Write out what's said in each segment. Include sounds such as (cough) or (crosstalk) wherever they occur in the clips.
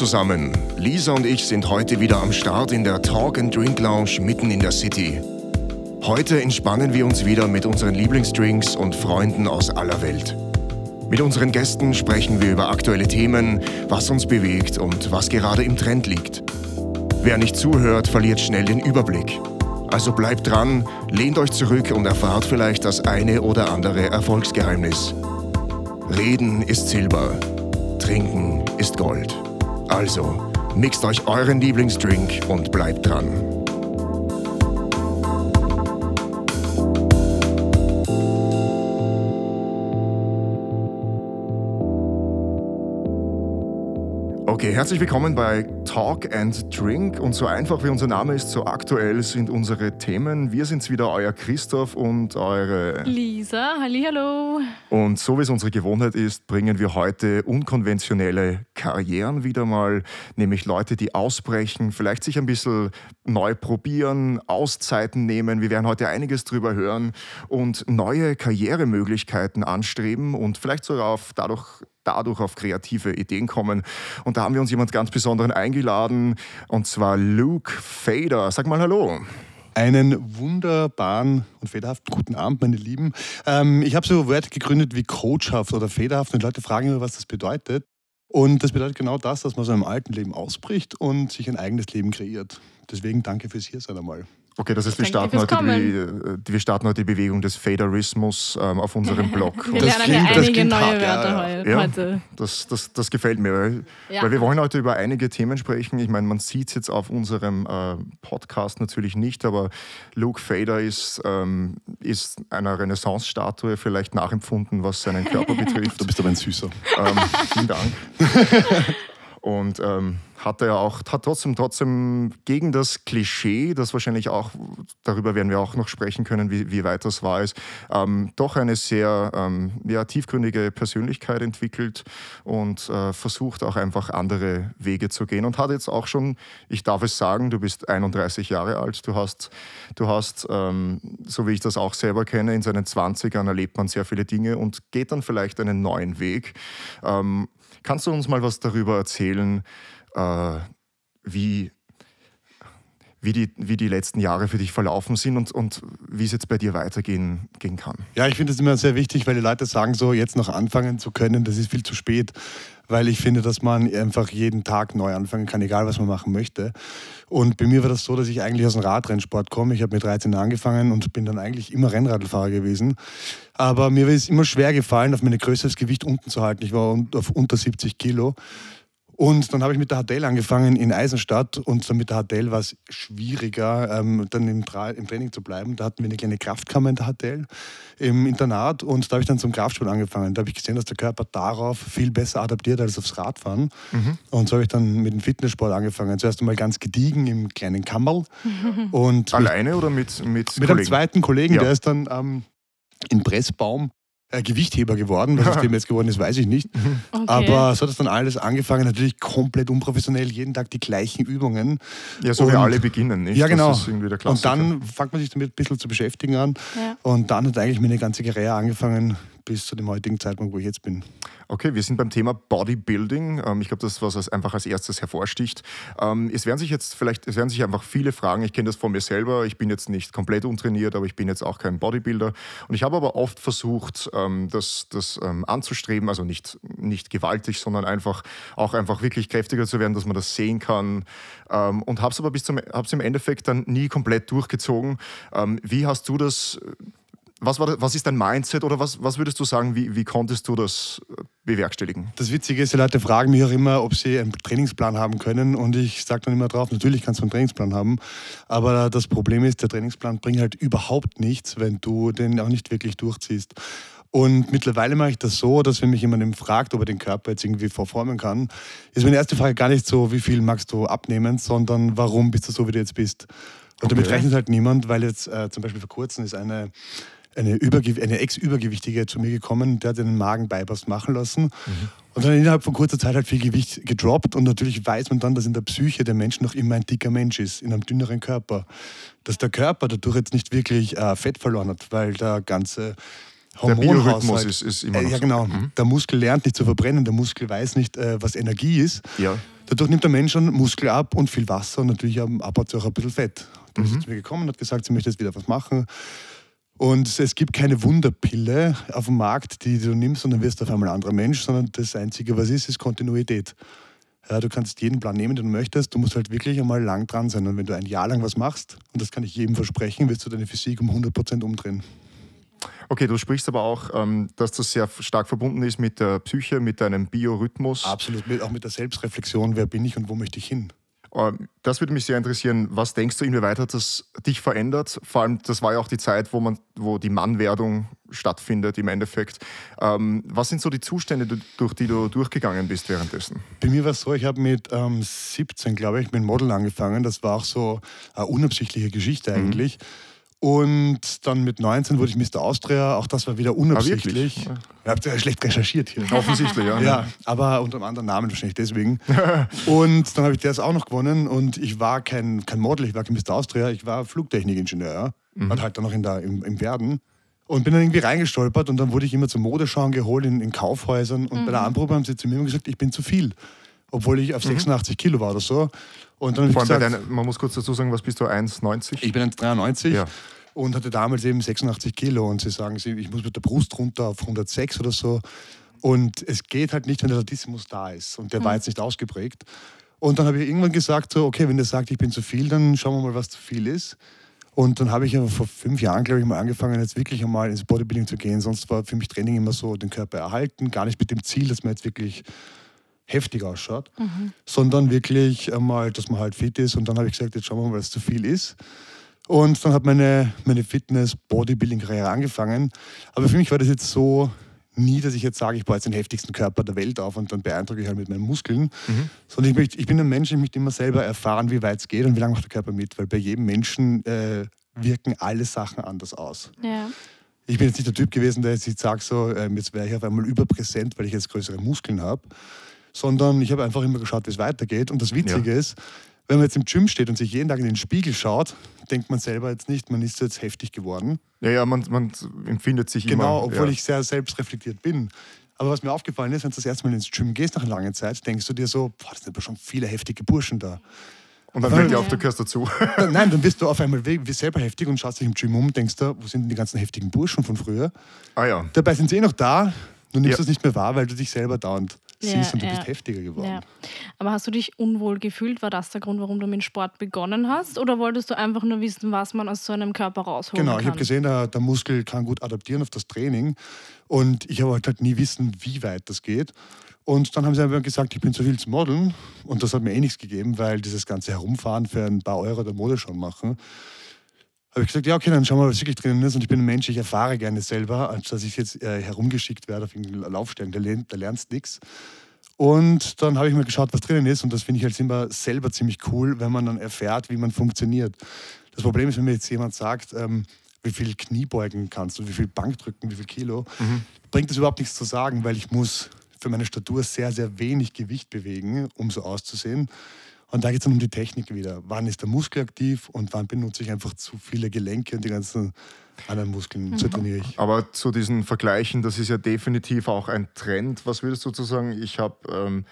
zusammen, Lisa und ich sind heute wieder am Start in der Talk and Drink Lounge mitten in der City. Heute entspannen wir uns wieder mit unseren Lieblingsdrinks und Freunden aus aller Welt. Mit unseren Gästen sprechen wir über aktuelle Themen, was uns bewegt und was gerade im Trend liegt. Wer nicht zuhört, verliert schnell den Überblick. Also bleibt dran, lehnt euch zurück und erfahrt vielleicht das eine oder andere Erfolgsgeheimnis. Reden ist Silber, Trinken ist Gold. Also, mixt euch euren Lieblingsdrink und bleibt dran. Herzlich willkommen bei Talk and Drink. Und so einfach wie unser Name ist, so aktuell sind unsere Themen. Wir sind's wieder, euer Christoph und eure Lisa. Hallo. Und so wie es unsere Gewohnheit ist, bringen wir heute unkonventionelle Karrieren wieder mal, nämlich Leute, die ausbrechen, vielleicht sich ein bisschen neu probieren, Auszeiten nehmen. Wir werden heute einiges drüber hören und neue Karrieremöglichkeiten anstreben und vielleicht sogar auf dadurch dadurch auf kreative Ideen kommen. Und da haben wir uns jemand ganz Besonderen eingeladen, und zwar Luke Fader. Sag mal Hallo. Einen wunderbaren und federhaften guten Abend, meine Lieben. Ähm, ich habe so Wörter gegründet wie coachhaft oder federhaft und Leute fragen immer, was das bedeutet. Und das bedeutet genau das, dass man aus einem alten Leben ausbricht und sich ein eigenes Leben kreiert. Deswegen danke fürs Hiersein einmal. Okay, das heißt, wir starten, heute die, wir starten heute die Bewegung des Faderismus ähm, auf unserem (laughs) Blog. wir lernen klingt, einige neue hart, Wörter ja, heute. Ja, das, das, das gefällt mir, weil, ja. weil, wir wollen heute über einige Themen sprechen. Ich meine, man sieht es jetzt auf unserem äh, Podcast natürlich nicht, aber Luke Fader ist, ähm, ist einer Renaissance-Statue vielleicht nachempfunden, was seinen Körper (laughs) betrifft. Du bist aber ein Süßer. Ähm, vielen Dank. (laughs) Und ähm, hat er auch, hat trotzdem, trotzdem gegen das Klischee, das wahrscheinlich auch, darüber werden wir auch noch sprechen können, wie, wie weit das war, ist, ähm, doch eine sehr ähm, ja, tiefgründige Persönlichkeit entwickelt und äh, versucht auch einfach andere Wege zu gehen und hat jetzt auch schon, ich darf es sagen, du bist 31 Jahre alt, du hast, du hast ähm, so wie ich das auch selber kenne, in seinen 20ern erlebt man sehr viele Dinge und geht dann vielleicht einen neuen Weg. Kannst du uns mal was darüber erzählen, äh, wie, wie, die, wie die letzten Jahre für dich verlaufen sind und, und wie es jetzt bei dir weitergehen gehen kann? Ja, ich finde es immer sehr wichtig, weil die Leute sagen so, jetzt noch anfangen zu können, das ist viel zu spät weil ich finde, dass man einfach jeden Tag neu anfangen kann, egal was man machen möchte. Und bei mir war das so, dass ich eigentlich aus dem Radrennsport komme. Ich habe mit 13 angefangen und bin dann eigentlich immer Rennradfahrer gewesen. Aber mir ist immer schwer gefallen, auf meine Größe Gewicht unten zu halten. Ich war auf unter 70 Kilo. Und dann habe ich mit der HTL angefangen in Eisenstadt und so mit der HTL war es schwieriger, ähm, dann im, Tra im, Training zu bleiben. Da hatten wir eine kleine Kraftkammer in der HTL im Internat und da habe ich dann zum Kraftsport angefangen. Da habe ich gesehen, dass der Körper darauf viel besser adaptiert als aufs Radfahren. Mhm. Und so habe ich dann mit dem Fitnesssport angefangen. Zuerst einmal ganz gediegen im kleinen Kammerl. (laughs) Und Alleine oder mit Mit, mit einem zweiten Kollegen, ja. der ist dann ähm, in Pressbaum äh, Gewichtheber geworden. Was aus (laughs) dem jetzt geworden ist, weiß ich nicht. Okay. Aber so hat es dann alles angefangen, natürlich komplett unprofessionell, jeden Tag die gleichen Übungen. Ja, so und, wie alle beginnen, nicht? Ja, genau. und dann fängt man sich damit ein bisschen zu beschäftigen an. Ja. Und dann hat eigentlich meine ganze Karriere angefangen, bis zu dem heutigen Zeitpunkt, wo ich jetzt bin. Okay, wir sind beim Thema Bodybuilding. Ähm, ich glaube, das ist was, einfach als erstes hervorsticht. Ähm, es werden sich jetzt vielleicht, es werden sich einfach viele fragen. Ich kenne das von mir selber. Ich bin jetzt nicht komplett untrainiert, aber ich bin jetzt auch kein Bodybuilder. Und ich habe aber oft versucht, ähm, das, das anzustreben, also nicht, nicht gewaltig, sondern einfach auch einfach wirklich kräftiger zu werden, dass man das sehen kann. Und habe es aber bis zum, hab's im Endeffekt dann nie komplett durchgezogen. Wie hast du das was, war, was ist dein Mindset oder was, was würdest du sagen, wie, wie konntest du das äh, bewerkstelligen? Das Witzige ist, die Leute fragen mich auch immer, ob sie einen Trainingsplan haben können und ich sage dann immer drauf, natürlich kannst du einen Trainingsplan haben, aber das Problem ist, der Trainingsplan bringt halt überhaupt nichts, wenn du den auch nicht wirklich durchziehst. Und mittlerweile mache ich das so, dass wenn mich jemand fragt, ob er den Körper jetzt irgendwie verformen kann, ist meine erste Frage gar nicht so, wie viel magst du abnehmen, sondern warum bist du so, wie du jetzt bist. Und okay. damit rechnet halt niemand, weil jetzt äh, zum Beispiel vor kurzem ist eine eine, eine Ex-Übergewichtige zu mir gekommen, der hat einen Magenbypass machen lassen. Mhm. Und dann innerhalb von kurzer Zeit hat viel Gewicht gedroppt. Und natürlich weiß man dann, dass in der Psyche der Mensch noch immer ein dicker Mensch ist, in einem dünneren Körper. Dass der Körper dadurch jetzt nicht wirklich äh, Fett verloren hat, weil der ganze Hormonhaushalt. Ist, ist immer äh, noch ja, genau. So. Mhm. Der Muskel lernt nicht zu verbrennen, der Muskel weiß nicht, äh, was Energie ist. Ja. Dadurch nimmt der Mensch schon Muskel ab und viel Wasser und natürlich abbaut auch ein bisschen Fett. Dann mhm. ist zu mir gekommen und hat gesagt, sie möchte jetzt wieder was machen. Und es gibt keine Wunderpille auf dem Markt, die du nimmst und dann wirst du auf einmal ein anderer Mensch, sondern das Einzige, was ist, ist Kontinuität. Ja, du kannst jeden Plan nehmen, den du möchtest. Du musst halt wirklich einmal lang dran sein. Und wenn du ein Jahr lang was machst, und das kann ich jedem versprechen, wirst du deine Physik um 100% umdrehen. Okay, du sprichst aber auch, ähm, dass das sehr stark verbunden ist mit der Psyche, mit deinem Biorhythmus. Absolut, auch mit der Selbstreflexion, wer bin ich und wo möchte ich hin. Ähm, das würde mich sehr interessieren. Was denkst du, inwieweit hat das dich verändert? Vor allem, das war ja auch die Zeit, wo, man, wo die Mannwerdung stattfindet im Endeffekt. Ähm, was sind so die Zustände, durch die du durchgegangen bist währenddessen? Bei mir war es so, ich habe mit ähm, 17, glaube ich, mit Model angefangen. Das war auch so eine unabsichtliche Geschichte mhm. eigentlich. Mhm und dann mit 19 wurde ich Mr. Austria. Auch das war wieder unabsichtlich. Ah, Ihr habt ja schlecht recherchiert hier. (laughs) Offensichtlich, ja. Ja, aber unter einem anderen Namen wahrscheinlich deswegen. (laughs) und dann habe ich das auch noch gewonnen. Und ich war kein, kein Model, ich war kein Mr. Austria, ich war Flugtechnikingenieur. Ja? Mhm. Und halt dann noch in der, im, im Werden. Und bin dann irgendwie reingestolpert und dann wurde ich immer zum Modeschauen geholt in, in Kaufhäusern. Und mhm. bei der Anprobe haben sie zu mir immer gesagt, ich bin zu viel. Obwohl ich auf 86 mhm. Kilo war oder so. Und dann Vor allem gesagt, man muss kurz dazu sagen, was bist du, 1,90? Ich bin 1,93 ja. und hatte damals eben 86 Kilo. Und sie sagen, ich muss mit der Brust runter auf 106 oder so. Und es geht halt nicht, wenn der Latissimus da ist. Und der mhm. war jetzt nicht ausgeprägt. Und dann habe ich irgendwann gesagt, so, okay, wenn der sagt, ich bin zu viel, dann schauen wir mal, was zu viel ist. Und dann habe ich aber vor fünf Jahren, glaube ich, mal angefangen, jetzt wirklich einmal ins Bodybuilding zu gehen. Sonst war für mich Training immer so, den Körper erhalten, gar nicht mit dem Ziel, dass man jetzt wirklich heftig ausschaut, mhm. sondern wirklich einmal, dass man halt fit ist. Und dann habe ich gesagt, jetzt schauen wir mal, was zu viel ist. Und dann hat meine, meine Fitness-Bodybuilding-Karriere angefangen. Aber für mich war das jetzt so nie, dass ich jetzt sage, ich baue jetzt den heftigsten Körper der Welt auf und dann beeindrucke ich halt mit meinen Muskeln. Mhm. Sondern ich, möchte, ich bin ein Mensch, ich möchte immer selber erfahren, wie weit es geht und wie lange macht der Körper mit. Weil bei jedem Menschen äh, wirken alle Sachen anders aus. Ja. Ich bin jetzt nicht der Typ gewesen, der jetzt sagt, so, ähm, jetzt wäre ich auf einmal überpräsent, weil ich jetzt größere Muskeln habe sondern ich habe einfach immer geschaut, wie es weitergeht. Und das Witzige ja. ist, wenn man jetzt im Gym steht und sich jeden Tag in den Spiegel schaut, denkt man selber jetzt nicht, man ist jetzt heftig geworden. Ja, ja, man, man empfindet sich genau, immer. Genau, obwohl ja. ich sehr selbstreflektiert bin. Aber was mir aufgefallen ist, wenn du das erste Mal ins Gym gehst nach einer langen Zeit, denkst du dir so, boah, das sind aber schon viele heftige Burschen da. Und dann fällt dir auf, du gehörst dazu. (laughs) Nein, dann bist du auf einmal selber heftig und schaust dich im Gym um und denkst da, wo sind denn die ganzen heftigen Burschen von früher? Ah ja. Dabei sind sie eh noch da, du nimmst ja. das nicht mehr wahr, weil du dich selber dauernd siehst und du ja. bist heftiger geworden. Ja. Aber hast du dich unwohl gefühlt? War das der Grund, warum du mit Sport begonnen hast? Oder wolltest du einfach nur wissen, was man aus so einem Körper rausholen genau, kann? Genau, ich habe gesehen, der, der, Muskel kann gut adaptieren auf das Training. Und ich habe halt nie wissen, wie weit das geht. Und dann haben sie einfach gesagt, ich bin zu viel zu modeln. Und das hat mir eh nichts gegeben, weil dieses ganze Herumfahren für ein paar Euro der Mode schon machen habe ich gesagt, ja, okay, dann schauen wir mal, was wirklich drin ist. Und ich bin ein Mensch, ich erfahre gerne selber, als dass ich jetzt äh, herumgeschickt werde auf irgendeinen Laufstellen. Da, da lernst du nichts. Und dann habe ich mal geschaut, was drinnen ist. Und das finde ich halt immer selber ziemlich cool, wenn man dann erfährt, wie man funktioniert. Das Problem ist, wenn mir jetzt jemand sagt, ähm, wie viel Kniebeugen kannst du, wie viel Bankdrücken, wie viel Kilo, mhm. bringt das überhaupt nichts zu sagen, weil ich muss für meine Statur sehr, sehr wenig Gewicht bewegen, um so auszusehen. Und da geht es dann um die Technik wieder. Wann ist der Muskel aktiv und wann benutze ich einfach zu viele Gelenke und die ganzen anderen Muskeln, mhm. trainiere ich. Aber zu diesen Vergleichen, das ist ja definitiv auch ein Trend. Was würdest du sagen? Ich habe ähm,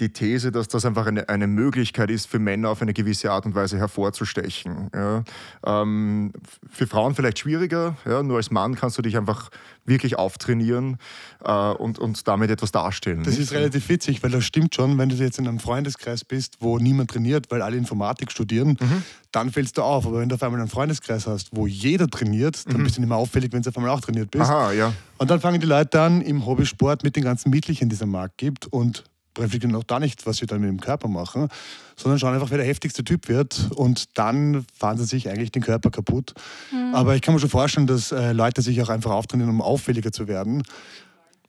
die These, dass das einfach eine, eine Möglichkeit ist, für Männer auf eine gewisse Art und Weise hervorzustechen. Ja. Ähm, für Frauen vielleicht schwieriger, ja. nur als Mann kannst du dich einfach wirklich auftrainieren äh, und, und damit etwas darstellen. Das nicht? ist relativ witzig, weil das stimmt schon, wenn du jetzt in einem Freundeskreis bist, wo niemand trainiert, weil alle Informatik studieren, mhm. dann fällst du auf. Aber wenn du auf einmal einen Freundeskreis hast, wo jeder trainiert, dann mhm. bist du nicht mehr auffällig, wenn du auf einmal auch trainiert bist. Aha, ja. Und dann fangen die Leute an im Hobbysport mit den ganzen Mittelchen, die es am Markt gibt und reflektieren auch da nicht, was sie dann mit dem Körper machen, sondern schauen einfach, wer der heftigste Typ wird und dann fahren sie sich eigentlich den Körper kaputt. Mhm. Aber ich kann mir schon vorstellen, dass äh, Leute sich auch einfach auftrainieren, um auffälliger zu werden.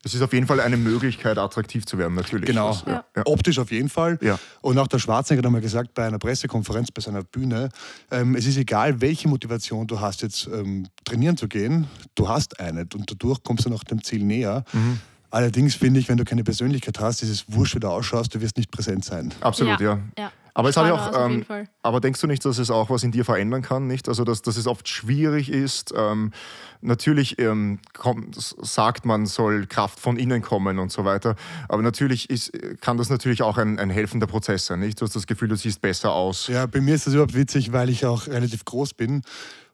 Es ist auf jeden Fall eine Möglichkeit, attraktiv zu werden, natürlich. Genau. Das, ja. Ja. Optisch auf jeden Fall. Ja. Und auch der Schwarzenegger hat mal gesagt bei einer Pressekonferenz, bei seiner Bühne, ähm, es ist egal, welche Motivation du hast, jetzt ähm, trainieren zu gehen, du hast eine und dadurch kommst du noch dem Ziel näher. Mhm. Allerdings finde ich, wenn du keine Persönlichkeit hast, ist es wurscht, wie du ausschaust, du wirst nicht präsent sein. Absolut, ja. ja. ja. Aber, es hat ja auch, ähm, aber denkst du nicht, dass es auch was in dir verändern kann? Nicht? Also, dass, dass es oft schwierig ist. Ähm, natürlich ähm, kommt, sagt man, soll Kraft von innen kommen und so weiter. Aber natürlich ist, kann das natürlich auch ein, ein helfender Prozess sein. Nicht? Du hast das Gefühl, du siehst besser aus. Ja, bei mir ist das überhaupt witzig, weil ich auch relativ groß bin.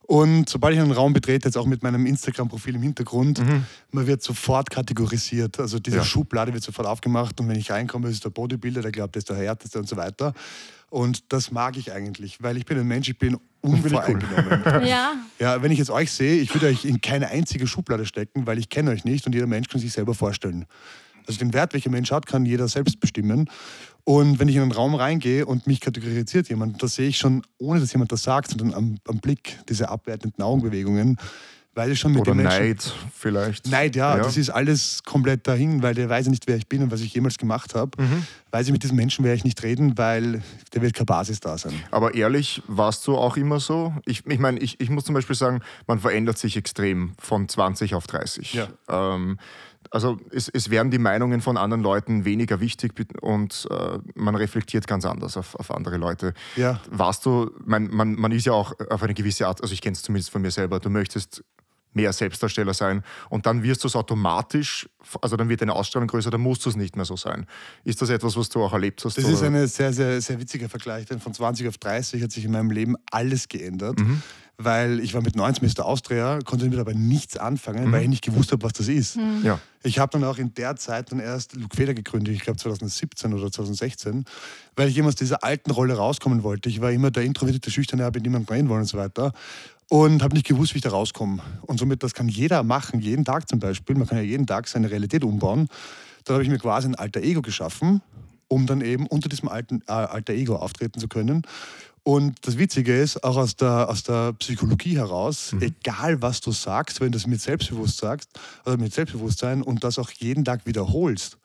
Und sobald ich einen Raum betrete, jetzt auch mit meinem Instagram-Profil im Hintergrund, man wird sofort kategorisiert. Also diese Ja. Schublade wird sofort aufgemacht und wenn ich reinkomme, ist der Bodybuilder, der glaubt, der ist der Härteste und so weiter. Und das mag ich eigentlich, weil ich bin ein Mensch, ich bin unvoreingenommen. (laughs) Ja, Ja, wenn ich jetzt euch sehe, ich würde euch in keine einzige Schublade stecken, weil ich kenne euch nicht und jeder Mensch kann sich selber vorstellen. Also den Wert, welcher Mensch hat, kann jeder selbst bestimmen. Und wenn ich in einen Raum reingehe und mich kategorisiert jemand, das sehe ich schon, ohne dass jemand das sagt, sondern am, am Blick, diese abwertenden Augenbewegungen, weil ich schon mit Oder dem Menschen... Neid vielleicht. Neid, ja, das ist alles komplett dahin, weil der weiß ja nicht, wer ich bin und was ich jemals gemacht habe. Mhm. Weiß ich, mit diesem Menschen werde ich nicht reden, weil der wird keine Basis da sein. Aber ehrlich, warst du auch immer so? Ich, ich meine, ich, ich muss zum Beispiel sagen, man verändert sich extrem von 20 auf 30. Ja. Ähm, also es, es werden die Meinungen von anderen Leuten weniger wichtig und äh, man reflektiert ganz anders auf, auf andere Leute. Ja. Warst du, mein, man, man ist ja auch auf eine gewisse Art, also ich kenne es zumindest von mir selber, du möchtest mehr Selbstdarsteller sein und dann wirst du es automatisch, also dann wird deine Ausstrahlung größer, dann musst du es nicht mehr so sein. Ist das etwas, was du auch erlebt hast? Das ist oder? ein sehr, sehr, sehr witziger Vergleich, denn von 20 auf 30 hat sich in meinem Leben alles geändert. Weil ich war mit 19 Mr. Austria, konnte damit aber nichts anfangen, weil ich nicht gewusst habe, was das ist. ja. Ich habe dann auch in der Zeit dann erst Luke Feder gegründet, ich glaube 2017 oder 2016, weil ich immer aus dieser alten Rolle rauskommen wollte. Ich war immer der introvertierte, schüchterne, habe mit niemandem reden wollen und so weiter. Und habe nicht gewusst, wie ich da rauskomme. Und somit, das kann jeder machen, jeden Tag zum Beispiel. Man kann ja jeden Tag seine Realität umbauen. Dann habe ich mir quasi ein alter Ego geschaffen, um dann eben unter diesem alten äh, alter Ego auftreten zu können. Und das Witzige ist, auch aus der, aus der Psychologie heraus, egal was du sagst, wenn du es mit Selbstbewusst sagst, oder mit Selbstbewusstsein und das auch jeden Tag wiederholst,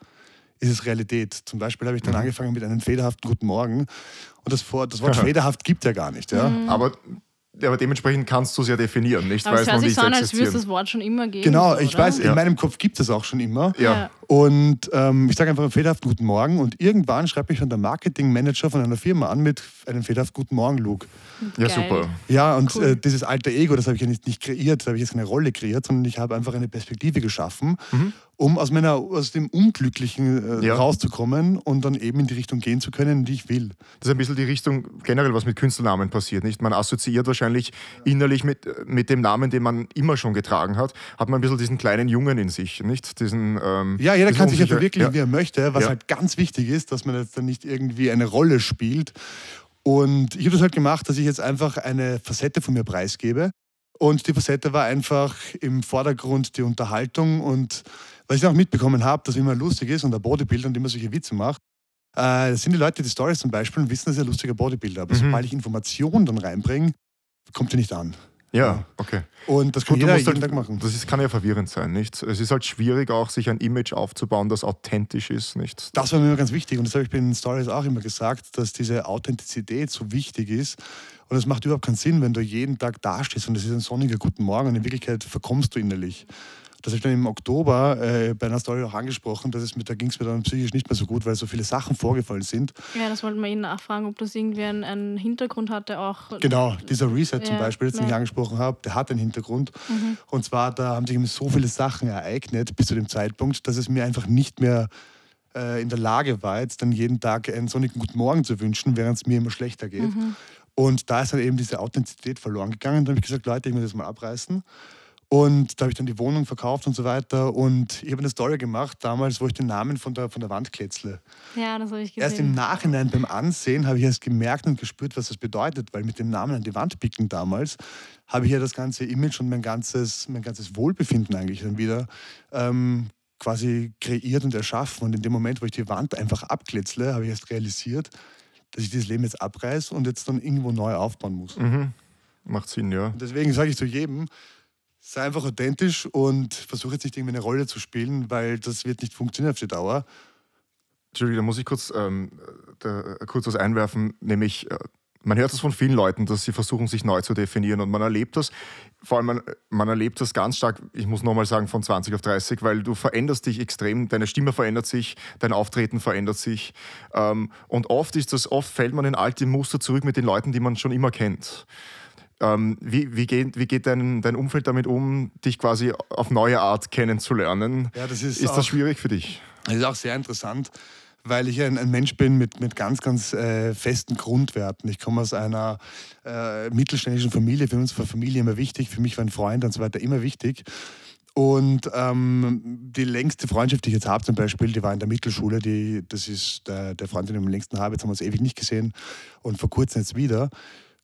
ist es Realität. Zum Beispiel habe ich dann angefangen mit einem federhaften Guten Morgen. Und das, Wort- das Wort (laughs) federhaft gibt ja gar nicht. Ja? Aber, ja, aber dementsprechend kannst du es ja definieren, nicht? aber es Weiß hört sich so an, als würde es das Wort schon immer geben. Genau, ich oder? weiß, Ja. in meinem Kopf gibt es auch schon immer. Ja. Und ähm, ich sage einfach einen federhaften Guten Morgen und irgendwann schreibt mich dann der Marketingmanager von einer Firma an mit einem federhaften Guten Morgen-Look. Ja, Geil. super. Ja, und Cool. äh, dieses alter Ego, das habe ich ja nicht, nicht kreiert, da habe ich jetzt keine Rolle kreiert, sondern ich habe einfach eine Perspektive geschaffen, um aus, meiner, aus dem Unglücklichen äh, Ja. rauszukommen und dann eben in die Richtung gehen zu können, die ich will. Das ist ein bisschen die Richtung, generell was mit Künstlernamen passiert, nicht? Man assoziiert wahrscheinlich innerlich mit, mit dem Namen, den man immer schon getragen hat, hat man ein bisschen diesen kleinen Jungen in sich, nicht? Diesen, ähm, Ja, jeder kann sich ja verwirklichen, wie er möchte, was Ja. halt ganz wichtig ist, dass man jetzt dann nicht irgendwie eine Rolle spielt. Und ich habe das halt gemacht, dass ich jetzt einfach eine Facette von mir preisgebe. Und die Facette war einfach im Vordergrund die Unterhaltung. Und was ich auch mitbekommen habe, dass man lustig ist und der Bodybuilder und immer solche Witze macht, äh, sind die Leute, die Stories zum Beispiel, und wissen, dass er lustiger Bodybuilder. Aber Mhm. sobald ich Informationen dann reinbringe, kommt er nicht an. Ja, okay. Und das kann Gut, jeder jeden halt, Tag machen. Das ist, kann ja verwirrend sein, nicht? Es ist halt schwierig auch, sich ein Image aufzubauen, das authentisch ist, nicht? Das war mir immer ganz wichtig und das habe ich bei den Stories auch immer gesagt, dass diese Authentizität so wichtig ist. Und es macht überhaupt keinen Sinn, wenn du jeden Tag dastehst und es ist ein sonniger Guten Morgen und in Wirklichkeit verkommst du innerlich. Das habe ich dann im Oktober äh, bei einer Story auch angesprochen, dass es mit, da ging es mir dann psychisch nicht mehr so gut, weil so viele Sachen vorgefallen sind. Ja, das wollten wir Ihnen nachfragen, ob das irgendwie einen, einen Hintergrund hatte, auch. Genau, dieser Reset zum Ja, Beispiel, den ich ja. angesprochen habe, der hat einen Hintergrund. Und zwar, da haben sich eben so viele Sachen ereignet bis zu dem Zeitpunkt, dass es mir einfach nicht mehr äh, in der Lage war, jetzt dann jeden Tag einen sonnigen Guten Morgen zu wünschen, während es mir immer schlechter geht. Und da ist dann eben diese Authentizität verloren gegangen. Da habe ich gesagt, Leute, ich muss das mal abreißen. Und da habe ich dann die Wohnung verkauft und so weiter. Und ich habe eine Story gemacht damals, wo ich den Namen von der, von der Wand kletzle. Ja, das habe ich Erst im gesehen. Nachhinein beim Ansehen habe ich erst gemerkt und gespürt, was das bedeutet, weil mit dem Namen an die Wand picken damals habe ich ja das ganze Image und mein ganzes, mein ganzes Wohlbefinden eigentlich dann wieder ähm, quasi kreiert und erschaffen. Und in dem Moment, wo ich die Wand einfach abkletzle, habe ich erst realisiert, dass ich dieses Leben jetzt abreiße und jetzt dann irgendwo neu aufbauen muss. Mhm. Macht Sinn, ja. Und deswegen sage ich zu jedem, sei einfach authentisch und versuche jetzt nicht irgendwie eine Rolle zu spielen, weil das wird nicht funktionieren auf die Dauer. Entschuldigung, da muss ich kurz, ähm, da, kurz was einwerfen, nämlich äh, Man hört das von vielen Leuten, dass sie versuchen, sich neu zu definieren und man erlebt das, vor allem man, man erlebt das ganz stark, ich muss nochmal sagen, von 20 auf 30, weil du veränderst dich extrem, deine Stimme verändert sich, dein Auftreten verändert sich ähm, und oft ist das, oft fällt man in alte Muster zurück mit den Leuten, die man schon immer kennt. Ähm, wie, wie, geht, wie geht dein, dein Umfeld damit um, dich quasi auf neue Art kennenzulernen? Ja, das ist ist das schwierig für dich? Das ist auch sehr interessant, weil ich ein, ein Mensch bin mit, mit ganz, ganz äh, festen Grundwerten. Ich komme aus einer äh, mittelständischen Familie. Für uns war Familie immer wichtig. Für mich war ein Freund und so weiter immer wichtig. Und ähm, die längste Freundschaft, die ich jetzt habe, zum Beispiel, die war in der Mittelschule. Die, das ist der, der Freund, den ich am längsten habe. Jetzt haben wir uns ewig nicht gesehen und vor kurzem jetzt wieder.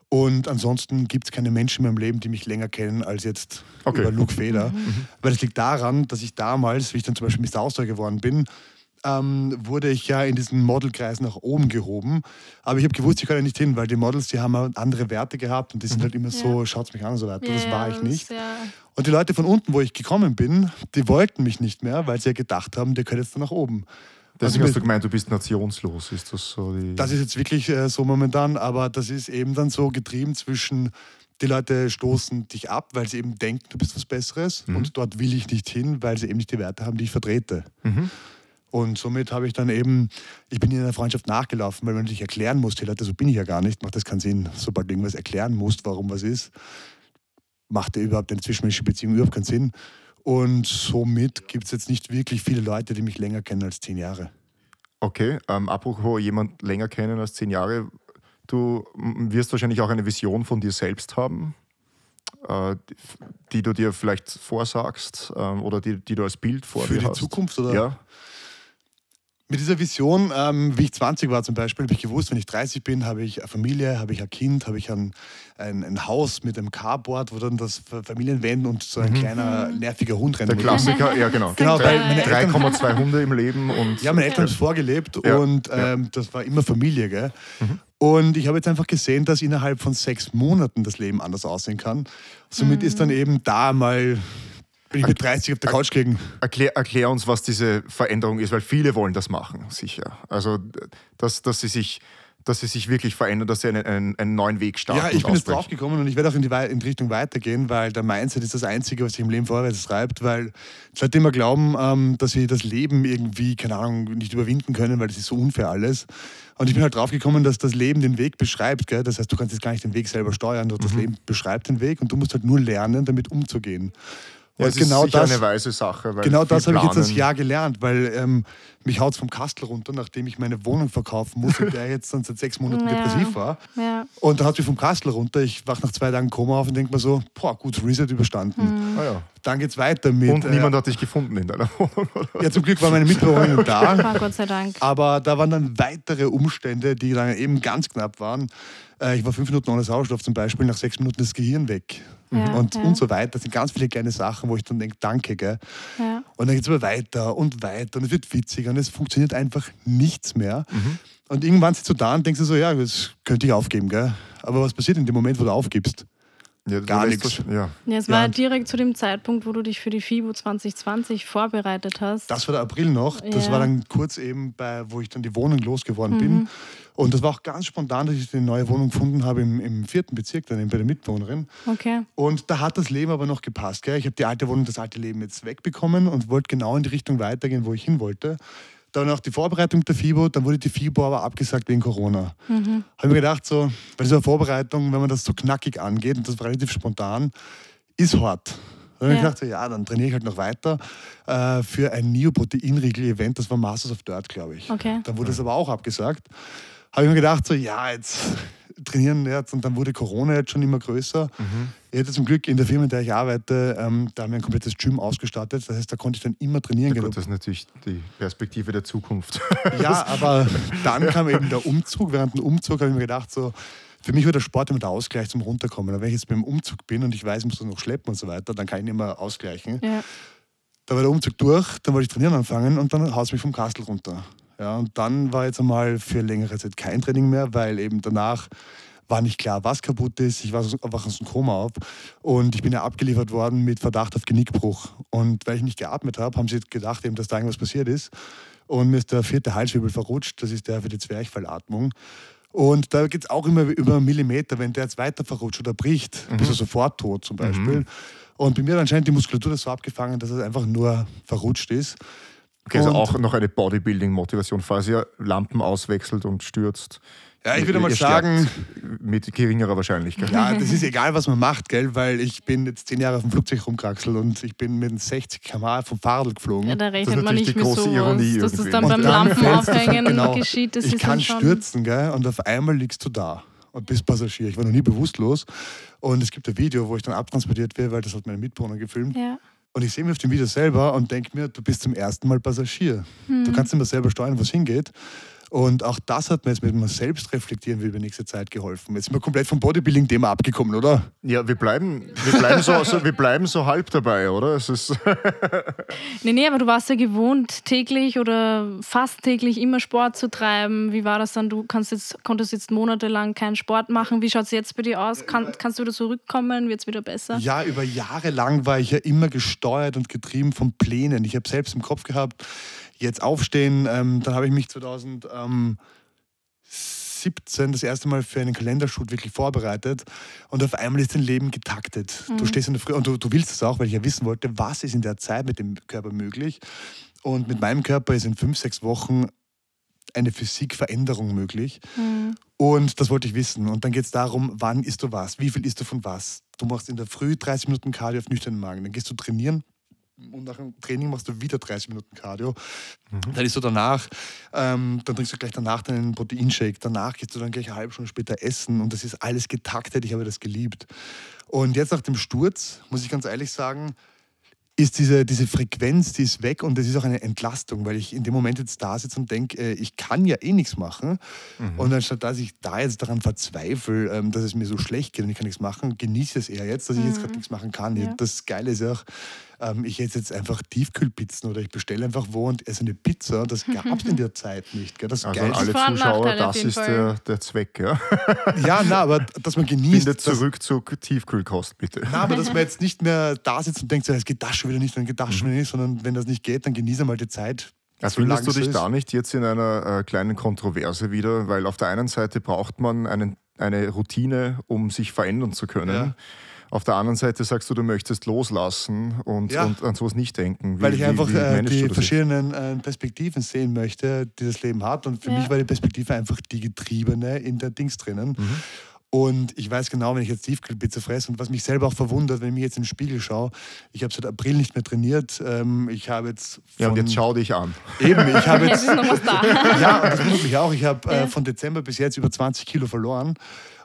Und ansonsten gibt es keine Menschen in meinem Leben, die mich länger kennen als jetzt Okay. über Luke Feder. Weil es liegt daran, dass ich damals, wie ich dann zum Beispiel Mr. Austria geworden bin, ähm, wurde ich ja in diesen Modelkreis nach oben gehoben. Aber ich habe gewusst, ich kann ja nicht hin, weil die Models, die haben ja andere Werte gehabt und die sind halt immer so, schaut's mich an und so weiter. das Ja, war ich das nicht. Ja, Und die Leute von unten, wo ich gekommen bin, die wollten mich nicht mehr, weil sie ja gedacht haben, der gehört jetzt da nach oben. Deswegen Also hast du gemeint, du bist nationslos. Ist das so die. Das ist jetzt wirklich äh, so momentan, aber das ist eben dann so getrieben zwischen, die Leute stoßen dich ab, weil sie eben denken, du bist was Besseres und dort will ich nicht hin, weil sie eben nicht die Werte haben, die ich vertrete. Und somit habe ich dann eben, ich bin in einer Freundschaft nachgelaufen, weil man natürlich erklären muss, die Leute, so bin ich ja gar nicht, macht das keinen Sinn. Sobald du irgendwas erklären musst, warum was ist, macht dir überhaupt eine zwischenmenschliche Beziehung überhaupt keinen Sinn. Und somit gibt es jetzt nicht wirklich viele Leute, die mich länger kennen als zehn Jahre. Okay, ähm, apropos jemand länger kennen als zehn Jahre, du wirst wahrscheinlich auch eine Vision von dir selbst haben, äh, die, du dir vielleicht vorsagst ähm, oder die, die du als Bild vor Für die hast. Zukunft, oder? Ja. Mit dieser Vision, ähm, wie ich 20 war zum Beispiel, habe ich gewusst, wenn ich 30 bin, habe ich eine Familie, habe ich ein Kind, habe ich ein, ein, ein Haus mit einem Carboard, wo dann das Familienvan und so ein kleiner nerviger Hund rennt. Der Klassiker, ja genau. Genau, weil meine Drei- Eltern, 3,2 Hunde im Leben und ja, meine Eltern haben es vorgelebt Ja, und ja. ähm, das war immer Familie. Gell? Und ich habe jetzt einfach gesehen, dass innerhalb von sechs Monaten das Leben anders aussehen kann. Somit ist dann eben da mal, bin ich mit 30 auf der Couch gelegen. Erklär, erklär uns, was diese Veränderung ist, weil viele wollen das machen, sicher. Also, dass, dass, sie, sich, dass sie sich wirklich verändern, dass sie einen, einen, einen neuen Weg starten. Ja, ich bin jetzt draufgekommen und ich werde auch in die, in die Richtung weitergehen, weil der Mindset ist das Einzige, was sich im Leben vorwärts treibt, weil Leute immer glauben, ähm, dass sie das Leben irgendwie, keine Ahnung, nicht überwinden können, weil das ist so unfair alles. Und ich bin halt draufgekommen, dass das Leben den Weg beschreibt. Gell? Das heißt, du kannst jetzt gar nicht den Weg selber steuern, das Mhm. Leben beschreibt den Weg und du musst halt nur lernen, damit umzugehen. Ja, Und ist genau sicher das, eine weise Sache. Weil Genau das habe ich jetzt das Jahr gelernt, weil ähm, mich haut es vom Kastel runter, nachdem ich meine Wohnung verkaufen muss und der jetzt dann seit sechs Monaten (laughs) Ja. depressiv war. ja. Und da hat mich vom Kastel runter. Ich wach nach zwei Tagen Koma auf und denke mir so, boah, gut, Reset überstanden. Ah, ja. Dann geht's weiter mit. Und niemand äh, hat dich gefunden in deiner (laughs) Wohnung. Oder? ja, zum Glück war meine Mitbewohnerin da. (laughs) Gott sei Dank. Aber da waren dann weitere Umstände, die dann eben ganz knapp waren. Äh, Ich war fünf Minuten ohne Sauerstoff zum Beispiel, nach sechs Minuten das Gehirn weg. Ja, und, ja. und so weiter. Das sind ganz viele kleine Sachen, wo ich dann denke, danke. Gell? Ja. Und dann geht es aber weiter und weiter und es wird witziger und es funktioniert einfach nichts mehr. Mhm. Und irgendwann sitzt du da und denkst dir so, ja, das könnte ich aufgeben. Gell? Aber was passiert in dem Moment, wo du aufgibst? Ja, du Gar nichts. das- Ja. Ja, es Ja. war direkt zu dem Zeitpunkt, wo du dich für die FIBO 2020 vorbereitet hast. Das war der April noch. Das Ja. war dann kurz eben, bei, wo ich dann die Wohnung losgeworden bin. Und das war auch ganz spontan, dass ich eine neue Wohnung gefunden habe im, im vierten Bezirk, dann eben bei der Mitbewohnerin. Okay. Und da hat das Leben aber noch gepasst. Gell? Ich habe die alte Wohnung, das alte Leben jetzt wegbekommen und wollte genau in die Richtung weitergehen, wo ich hin wollte. Dann auch die Vorbereitung der FIBO, dann wurde die FIBO aber abgesagt wegen Corona. Habe ich mir gedacht, so, bei dieser Vorbereitung, wenn man das so knackig angeht, und das war relativ spontan, ist hart. Dann habe ich Ja. gedacht, so, ja, dann trainiere ich halt noch weiter äh, für ein Neoproteinriegel-Event, das war Masters of Dirt, glaube ich. Okay. Dann wurde es aber auch abgesagt. Habe ich mir gedacht, so, ja, jetzt trainieren jetzt und dann wurde Corona jetzt schon immer größer. Ich hatte zum Glück in der Firma, in der ich arbeite, ähm, da haben wir ein komplettes Gym ausgestattet. Das heißt, da konnte ich dann immer trainieren Ja, gehen. gut, das ist natürlich die Perspektive der Zukunft. (laughs) Ja, aber dann kam eben der Umzug. Während dem Umzug habe ich mir gedacht, so, für mich war der Sport immer der Ausgleich zum Runterkommen. Aber wenn ich jetzt beim Umzug bin und ich weiß, ich muss das noch schleppen und so weiter, dann kann ich nicht mehr ausgleichen. Ja. Da war der Umzug durch, dann wollte ich trainieren anfangen und dann haut es mich vom Kastel runter. Ja, und dann war jetzt einmal für längere Zeit kein Training mehr, weil eben danach war nicht klar, was kaputt ist. Ich war wach aus dem Koma auf und ich bin ja abgeliefert worden mit Verdacht auf Genickbruch. Und weil ich nicht geatmet habe, haben sie gedacht, eben, dass da irgendwas passiert ist. Und mir ist der vierte Halswirbel verrutscht. Das ist der für die Zwerchfallatmung. Und da geht es auch immer über einen Millimeter. Wenn der jetzt weiter verrutscht oder bricht, mhm. bist du sofort tot zum Beispiel. Mhm. Und bei mir hat anscheinend die Muskulatur das so abgefangen, dass es einfach nur verrutscht ist. Okay, also auch noch eine Bodybuilding-Motivation, falls ihr Lampen auswechselt und stürzt. Ja, ich würde mal sagen. Mit geringerer Wahrscheinlichkeit. Ja, das ist egal, was man macht, gell? Weil ich bin jetzt zehn Jahre auf dem Flugzeug rumkraxelt und ich bin mit 60 km vom Fahrrad geflogen. Ja, da rechnet man nicht mit große Ironie dass das dann beim dann Lampenaufhängen (laughs) genau, geschieht. Das ich kann stürzen, gell? Und auf einmal liegst du da und bist Passagier. Ich war noch nie bewusstlos. Und es gibt ein Video, wo ich dann abtransportiert werde, weil das hat meine Mitbewohner gefilmt. Ja. Und ich sehe mich auf dem Video selber und denke mir, du bist zum ersten Mal Passagier. Hm. Du kannst immer selber steuern, wo es hingeht. Und auch das hat mir jetzt mit mir selbst reflektieren will über nächste Zeit geholfen. Jetzt sind wir komplett vom Bodybuilding-Thema abgekommen, oder? Ja, wir bleiben, wir bleiben, so, so, wir bleiben so halb dabei, oder? Es ist (laughs) nee, nee, aber du warst ja gewohnt, täglich oder fast täglich immer Sport zu treiben. Wie war das dann? Du kannst jetzt, konntest jetzt monatelang keinen Sport machen. Wie schaut es jetzt bei dir aus? Kann, kannst du wieder zurückkommen? Wird es wieder besser? Ja, über Jahre lang war ich ja immer gesteuert und getrieben von Plänen. Ich habe selbst im Kopf gehabt, jetzt aufstehen. Ähm, dann habe ich mich 2017 das erste Mal für einen Kalendershoot wirklich vorbereitet und auf einmal ist dein Leben getaktet. Mhm. Du stehst in der Früh und du, du willst es auch, weil ich ja wissen wollte, was ist in der Zeit mit dem Körper möglich. Und mit meinem Körper ist in fünf, sechs Wochen eine Physikveränderung möglich. Mhm. Und das wollte ich wissen. Und dann geht es darum, wann isst du was, wie viel isst du von was. Du machst in der Früh 30 Minuten Cardio auf nüchternen Magen. Dann gehst du trainieren, und nach dem Training machst du wieder 30 Minuten Cardio. Mhm. Dann isst du danach, ähm, dann trinkst du gleich danach deinen Proteinshake. Danach gehst du dann gleich eine halbe Stunde später essen und das ist alles getaktet. Ich habe das geliebt. Und jetzt nach dem Sturz, muss ich ganz ehrlich sagen, ist diese, diese Frequenz, die ist weg und das ist auch eine Entlastung, weil ich in dem Moment jetzt da sitze und denke, äh, ich kann ja eh nichts machen. Mhm. Und anstatt dass ich da jetzt daran verzweifle, ähm, dass es mir so schlecht geht und ich kann nichts machen, genieße es eher jetzt, dass ich jetzt gerade mhm. nichts machen kann. Ja. Das Geile ist ja auch, ähm, ich esse jetzt einfach Tiefkühlpizzen oder ich bestelle einfach wo und esse eine Pizza. Das (laughs) gab es in der Zeit nicht. Gell? Das also Geilste. alle Zuschauer, das ist der, der Zweck. Ja, (laughs) ja na, aber dass man genießt. Findet zurück zur Tiefkühlkost, bitte. Na, aber dass man (laughs) jetzt nicht mehr da sitzt und denkt, so, es geht das schon wieder nicht, dann geht das mhm. schon wieder nicht, sondern wenn das nicht geht, dann genieße mal die Zeit. Also findest du dich da nicht jetzt in einer äh, kleinen Kontroverse wieder? Weil auf der einen Seite braucht man einen, eine Routine, um sich verändern zu können. Ja. Auf der anderen Seite sagst du, du möchtest loslassen und, ja. und an sowas nicht denken. Wie, Weil ich einfach wie, wie äh, die verschiedenen äh, Perspektiven sehen möchte, die das Leben hat. Und für ja. mich war die Perspektive einfach die getriebene in der Dings drinnen. Mhm. Und ich weiß genau, wenn ich jetzt Tiefkühlpizza fresse und was mich selber auch verwundert, wenn ich mich jetzt in den Spiegel schaue, ich habe seit April nicht mehr trainiert. Ähm, ich habe jetzt. ja, und jetzt schau dich an. Eben, ich (laughs) habe jetzt. jetzt ist noch was da. (laughs) ja, und das wundert mich auch. Ich habe äh, von Dezember bis jetzt über 20 Kilo verloren.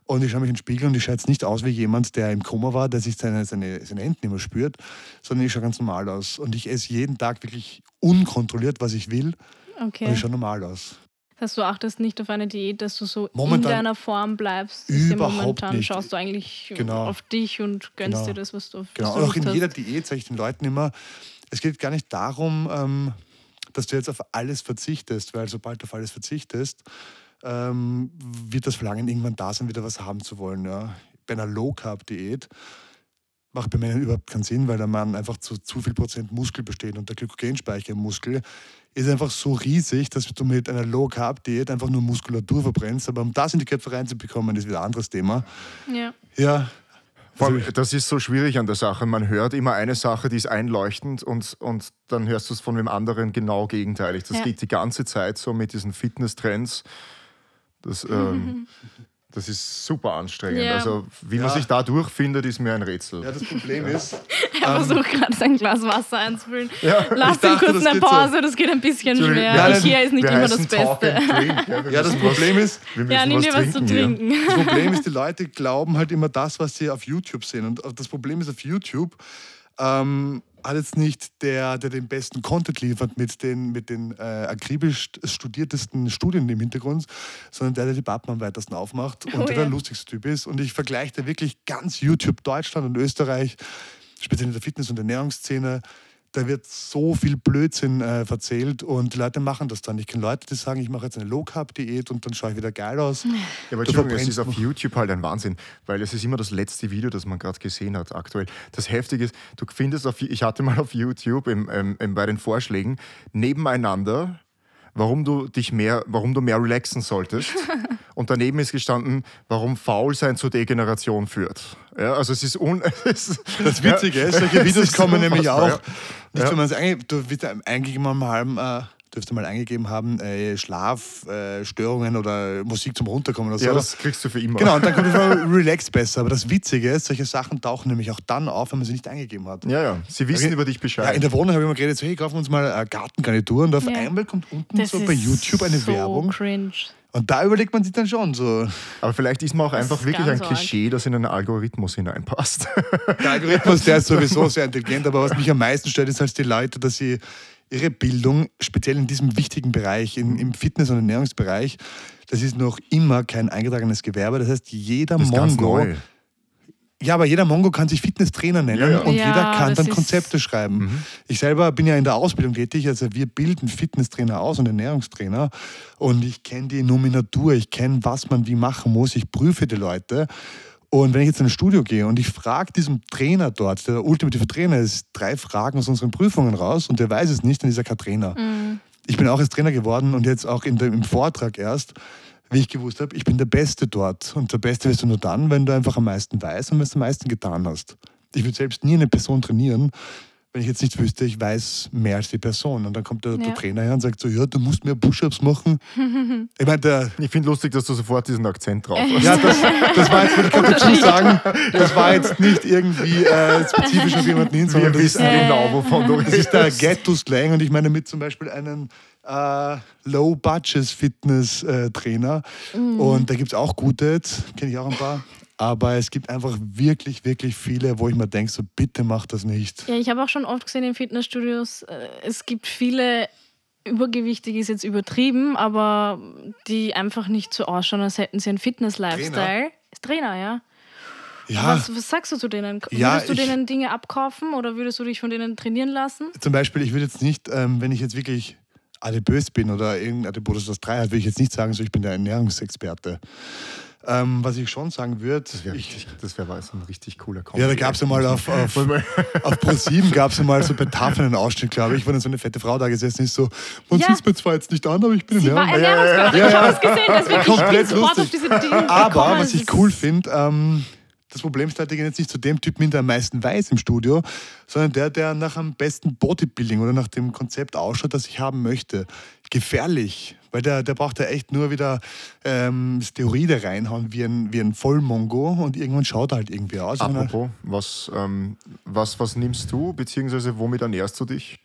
Und ich schaue mich in den Spiegel und ich schaue jetzt nicht aus wie jemand, der im Koma war, der sich seine, seine, seine Enten immer spürt, sondern ich schaue ganz normal aus. Und ich esse jeden Tag wirklich unkontrolliert, was ich will. Okay. Und ich schaue normal aus. Das du achtest nicht auf eine Diät, dass du so momentan in deiner Form bleibst. Überhaupt momentan nicht. schaust du eigentlich genau. auf dich und gönnst genau. dir das, was du auf Genau, und auch in hast. jeder Diät sage ich den Leuten immer, es geht gar nicht darum, ähm, dass du jetzt auf alles verzichtest, weil sobald du auf alles verzichtest, ähm, wird das Verlangen irgendwann da sein, wieder was haben zu wollen. Ja. Bei einer Low-Carb-Diät macht bei Männern überhaupt keinen Sinn, weil der Mann einfach zu zu viel Prozent Muskel besteht und der Glykogenspeicher im Muskel ist einfach so riesig, dass du mit einer Low-Carb-Diät einfach nur Muskulatur verbrennst. Aber um das in die Köpfe reinzubekommen, ist wieder ein anderes Thema. Ja. Ja, allem, das ist so schwierig an der Sache. Man hört immer eine Sache, die ist einleuchtend und, und dann hörst du es von dem anderen genau gegenteilig. Das ja. geht die ganze Zeit so mit diesen Fitness-Trends. Das, ähm, das ist super anstrengend. Ja. Also, wie man sich da durchfindet, ist mir ein Rätsel. Ja, das Problem ist. er ähm, versucht gerade sein Glas Wasser einzufüllen. Ja, Lass ihn kurz eine Pause, so. das geht ein bisschen schwer. Ja, Hier ist nicht immer das Beste. ja, das Problem ist. Ja, nimm dir was zu trinken. Das Problem ist, die (laughs) Leute glauben halt immer das, was sie auf YouTube sehen. Und das Problem ist auf YouTube. Ähm, jetzt nicht der, der den besten Content liefert mit den, mit den äh, akribisch studiertesten Studien im Hintergrund, sondern der, der die Pappen am weitesten aufmacht und oh, der ja. der lustigste Typ ist. Und ich vergleiche da wirklich ganz YouTube Deutschland und Österreich, speziell in der Fitness- und Ernährungsszene, da wird so viel Blödsinn äh, verzählt und die Leute machen das dann. Ich kenne Leute, die sagen, ich mache jetzt eine Low-Carb-Diät und dann schaue ich wieder geil aus. Ja, aber Entschuldigung, es ist auf YouTube halt ein Wahnsinn, weil es ist immer das letzte Video, das man gerade gesehen hat aktuell. Das Heftige ist, du findest auf, ich hatte mal auf YouTube im, im, im, bei den Vorschlägen nebeneinander warum du dich mehr, warum du mehr relaxen solltest. (laughs) und daneben ist gestanden, warum Faulsein zur Degeneration führt. Ja, also es ist un (laughs) es, Das Witzige ist, solche (laughs) Videos ist kommen nämlich auch. Nicht, Ja. wenn man es einge du wirst ja eingegeben haben, halben, äh, dürfte mal eingegeben haben, äh, Schlafstörungen äh, oder Musik zum Runterkommen oder Ja, so. das kriegst du für immer. Genau, und dann kommt (laughs) es mal relax besser. Aber das Witzige ist, solche Sachen tauchen nämlich auch dann auf, wenn man sie nicht eingegeben hat. Ja, ja. Sie wissen Okay. über dich Ja, Bescheid. in der Wohnung habe ich immer geredet, so, hey, kaufen wir uns mal eine Gartengarnitur und auf Ja. einmal kommt unten Das so bei YouTube eine so Werbung. cringe. Und da überlegt man sich dann schon so, Aber vielleicht ist man auch Das einfach wirklich ein. Klischee, das in einen Algorithmus hineinpasst. (laughs) Der Algorithmus, der ist sowieso sehr intelligent, aber was mich am meisten stört, ist halt die Leute, dass sie ihre Bildung, speziell in diesem wichtigen Bereich, in, im Fitness- und Ernährungsbereich, das ist noch immer kein eingetragenes Gewerbe. Das heißt, jeder Das ist ganz Mongo, neu. Ja, aber jeder Mongo kann sich Fitnesstrainer nennen Ja, ja. und Ja, jeder kann dann ist- Konzepte schreiben. Mhm. Ich selber bin ja in der Ausbildung tätig, also wir bilden Fitnesstrainer aus und Ernährungstrainer und ich kenne die Nominatur, ich kenne, was man wie machen muss, ich prüfe die Leute. Und wenn ich jetzt in ein Studio gehe und ich frage diesem Trainer dort, der ultimative Trainer ist, drei Fragen aus unseren Prüfungen raus und der weiß es nicht, dann ist er kein Trainer. Ich bin auch als Trainer geworden und jetzt auch in dem, im Vortrag erst, wie ich gewusst habe, ich bin der Beste dort. Und der Beste wirst du nur dann, wenn du einfach am meisten weißt und wenn du am meisten getan hast. Ich würde selbst nie eine Person trainieren, wenn ich jetzt nicht wüsste, ich weiß mehr als die Person. Und dann kommt der, der Ja. Trainer her und sagt so, ja, du musst mehr Push-Ups machen. (laughs) ich meine, der, Ich finde lustig, dass du sofort diesen Akzent drauf hast. ja, das, das war jetzt, ich gerade dazu sagen, das war jetzt nicht irgendwie äh, spezifisch auf jemanden hin, sondern Wir wissen genau, wovon du das ist der redest. Ghetto-Slang und ich meine mit zum Beispiel einen äh, Low-Budget-Fitness-Trainer. Und da gibt es auch gute, kenne ich auch ein paar. Aber es gibt einfach wirklich, wirklich viele, wo ich mir denke, so bitte mach das nicht. Ja, ich habe auch schon oft gesehen in Fitnessstudios, äh, es gibt viele, übergewichtig ist jetzt übertrieben, aber die einfach nicht so ausschauen, als hätten sie einen Fitness-Lifestyle. Ist Trainer, ja. Ja, Was, was sagst du zu denen? Ja, würdest du ich- denen Dinge abkaufen oder würdest du dich von denen trainieren lassen? zum Beispiel, ich würde jetzt nicht, ähm, wenn ich jetzt wirklich adipös bin oder irgendein Adipös das 3 hat, würde ich jetzt nicht sagen, so ich bin der Ernährungsexperte. Ähm, was ich schon sagen würde, Das wäre ich, wär weiß, ein richtig cooler Kombi. Ja, da gab es ja mal auf, auf, auf Pro7 gab es ja mal so bei Tafeln einen Ausschnitt, glaube ich, wo dann so eine fette Frau da gesessen ist, so, man Ja. sieht es mir zwar jetzt nicht an, aber ich bin Sie war Ernährung. Ernährungsberaterin, Ja, ich ja. habe es gesehen, deswegen ich bin Komplett sofort lustig. auf diese Dinge Aber gekommen. was ich cool finde, ähm, das Problem gehen jetzt nicht zu dem Typen der am meisten weiß im Studio, sondern der, der nach am besten Bodybuilding oder nach dem Konzept ausschaut, das ich haben möchte. Gefährlich, weil der, der braucht ja echt nur wieder ähm, Steroide reinhauen wie ein, wie ein Vollmongo und irgendwann schaut er halt irgendwie aus. Apropos, was, ähm, was, was nimmst du, beziehungsweise womit ernährst du dich?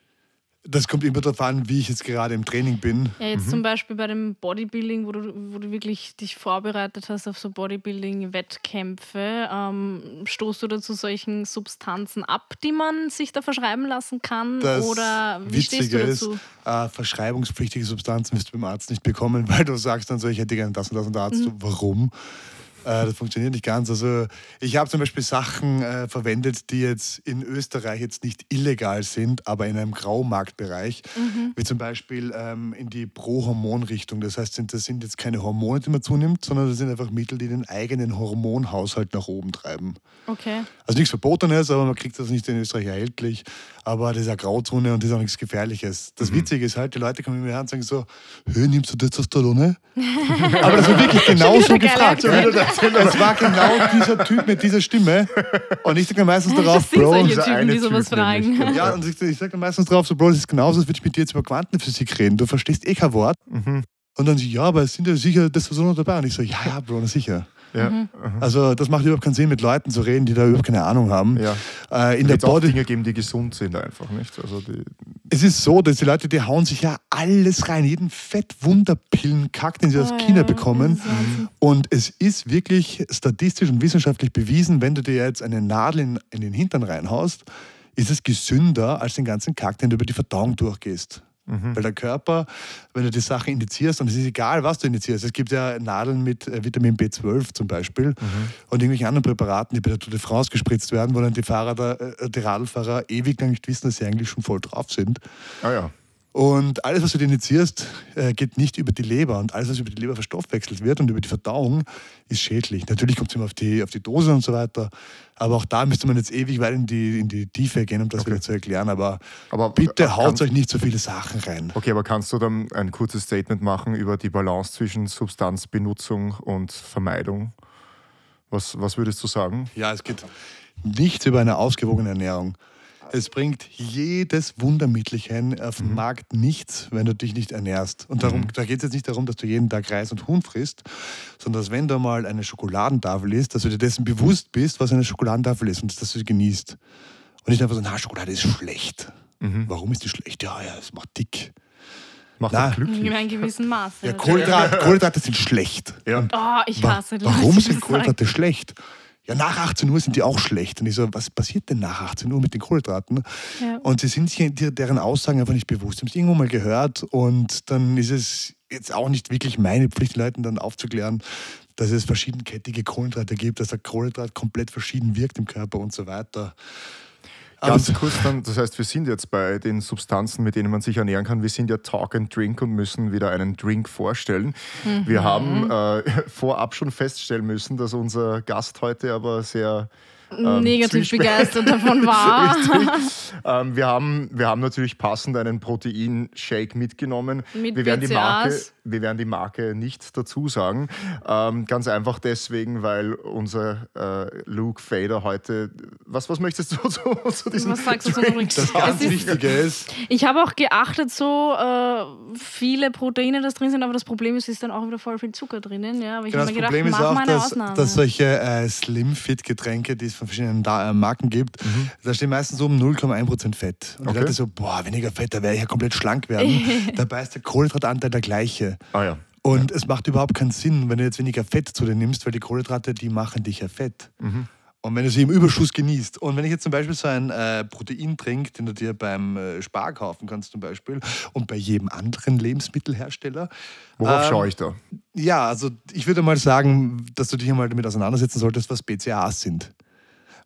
Das kommt immer darauf an, wie ich jetzt gerade im Training bin. Ja, jetzt zum Beispiel bei dem Bodybuilding, wo du, wo du wirklich dich vorbereitet hast auf so Bodybuilding-Wettkämpfe, ähm, stoßt du da zu solchen Substanzen ab, die man sich da verschreiben lassen kann? Das Oder wie stehst du Witzige dazu? ist, äh, verschreibungspflichtige Substanzen wirst du beim Arzt nicht bekommen, (laughs) weil du sagst dann so, ich hätte gerne das und das und der Arzt so, Mhm. warum? Äh, das funktioniert nicht ganz. Also ich habe zum Beispiel Sachen äh, verwendet, die jetzt in Österreich jetzt nicht illegal sind, aber in einem Graumarktbereich, Mhm. wie zum Beispiel ähm, in die Pro-Hormon-Richtung. Das heißt, das sind jetzt keine Hormone, die man zunimmt, sondern das sind einfach Mittel, die den eigenen Hormonhaushalt nach oben treiben. Okay. Also nichts Verbotenes, aber man kriegt das nicht in Österreich erhältlich. Aber das ist eine Grauzone und das ist auch nichts Gefährliches. Das Witzige ist halt, die Leute kommen mir her und sagen so, Hö, nimmst du Testosterone? (laughs) aber das war wirklich genau so Wieder Es war genau dieser Typ mit dieser Stimme. Und ich sage dann meistens darauf, Das sind Bro. solche Typen, eine die sowas Typ fragen. Ja, und ich, ich sage dann meistens drauf, so, Bro, das ist genauso, als würde ich mit dir jetzt über Quantenphysik reden. Du verstehst eh kein Wort. Mhm. Und dann sie, ja, aber es sind ja sicher Testosteron dabei. Und ich so, ja, ja, Bro, sicher. Ja, Mhm. Also das macht überhaupt keinen Sinn, mit Leuten zu reden, die da überhaupt keine Ahnung haben. ja. Äh, in Da der auch Body Dinge geben, die gesund sind einfach, nicht? Also die, Es ist so, dass die Leute, die hauen sich ja alles rein, jeden Fettwunderpillen-Kack, den sie als Oh Kinder ja, bekommen. Und es ist wirklich statistisch und wissenschaftlich bewiesen, wenn du dir jetzt eine Nadel in, in den Hintern reinhaust, ist es gesünder als den ganzen Kack, den du über die Verdauung durchgehst. Weil der Körper, wenn du die Sache indizierst, und es ist egal, was du indizierst, es gibt ja Nadeln mit äh, Vitamin B12 zum Beispiel und irgendwelche anderen Präparaten, die bei der Tour de France gespritzt werden, wo dann die Fahrer, da, äh, die Radlfahrer ewig lang nicht wissen, dass sie eigentlich schon voll drauf sind. ah ja. Und alles, was du dir injizierst, äh, geht nicht über die Leber. Und alles, was über die Leber verstoffwechselt wird und über die Verdauung, ist schädlich. Natürlich kommt es immer auf die, auf die Dose und so weiter. Aber auch da müsste man jetzt ewig weit in die, in die Tiefe gehen, um das okay. wieder zu erklären. Aber, aber bitte äh, haut euch nicht so viele Sachen rein. Okay, aber kannst du dann ein kurzes Statement machen über die Balance zwischen Substanzbenutzung und Vermeidung? Was, was würdest du sagen? Ja, es geht nichts über eine ausgewogene Ernährung. Es bringt jedes Wundermittelchen auf dem mhm. Markt nichts, wenn du dich nicht ernährst. Und darum, mhm. da geht es jetzt nicht darum, dass du jeden Tag Reis und Huhn frisst, sondern dass wenn du mal eine Schokoladentafel isst, dass du dir dessen bewusst bist, was eine Schokoladentafel ist und dass du sie genießt. Und nicht einfach so, na, Schokolade ist schlecht. Mhm. Warum ist die schlecht? Ja, ja, es macht dick. Macht Na, glücklich. In einem gewissen Maße. Ja, Kohlenhydrate, (laughs) Kohlenhydrate sind schlecht. Ja. Oh, ich hasse das. Warum sind Kohlenhydrate schlecht? Ja, nach 18 Uhr sind die auch schlecht. Und ich so, was passiert denn nach 18 Uhr mit den Kohlenhydraten? Ja. Und sie sind sich deren Aussagen einfach nicht bewusst. Sie haben es irgendwo mal gehört und dann ist es jetzt auch nicht wirklich meine Pflicht, Leuten dann aufzuklären, dass es verschiedenkettige Kohlenhydrate gibt, dass der Kohlenhydrat komplett verschieden wirkt im Körper und so weiter. Ganz kurz dann, das heißt, wir sind jetzt bei den Substanzen, mit denen man sich ernähren kann. Wir sind ja Talk and Drink und müssen wieder einen Drink vorstellen. Mhm. Wir haben äh, (laughs) vorab schon feststellen müssen, dass unser Gast heute aber sehr ähm, negativ begeistert davon (laughs) war. ähm, wir, haben, wir haben natürlich passend einen Protein-Shake mitgenommen. Mit wir, werden die Marke, wir werden die Marke nicht dazu sagen. Ähm, ganz einfach deswegen, weil unser äh, Luke Fader heute. Was, was möchtest du (laughs) zu, zu diesem Was sagst du zu Drink? Das ganz Wichtige ist. Ich habe auch geachtet, so äh, viele Proteine, das drin sind, aber das Problem ist, es ist dann auch wieder voll viel Zucker drinnen. Ja? Aber ich genau, das gedacht, Problem ist auch, dass, dass, solche äh, Slim-Fit-Getränke, die von verschiedenen da äh, Marken gibt, mhm. da steht meistens so um 0,1% Fett. Und okay. die Leute so, boah, weniger Fett, da werde ich ja komplett schlank werden. (laughs) Dabei ist der Kohlenhydratanteil der gleiche. Ah ja. Und ja. es macht überhaupt keinen Sinn, wenn du jetzt weniger Fett zu dir nimmst, weil die Kohlenhydrate, die machen dich ja fett. Mhm. Und wenn du sie im Überschuss genießt. Und wenn ich jetzt zum Beispiel so ein äh, Proteintrink, den du dir beim äh, Spar kaufen kannst zum Beispiel und bei jedem anderen Lebensmittelhersteller. Worauf ähm, schaue ich da? Ja, also ich würde mal sagen, dass du dich einmal damit auseinandersetzen solltest, was BCAAs sind.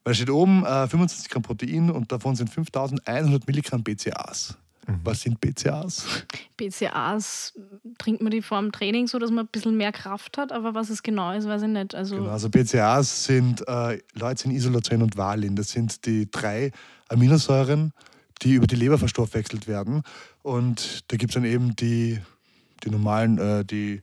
Weil da steht oben äh, 25 Gramm Protein und davon sind 5100 Milligramm BCAAs. Mhm. Was sind BCAAs? BCAAs trinkt man die vor dem Training so, dass man ein bisschen mehr Kraft hat, aber was es genau ist, weiß ich nicht. Also, genau, also BCAAs sind äh, Leucin, Isoleucin und Valin. Das sind die drei Aminosäuren, die über die Leber verstoffwechselt werden. Und da gibt es dann eben die, die normalen, äh, die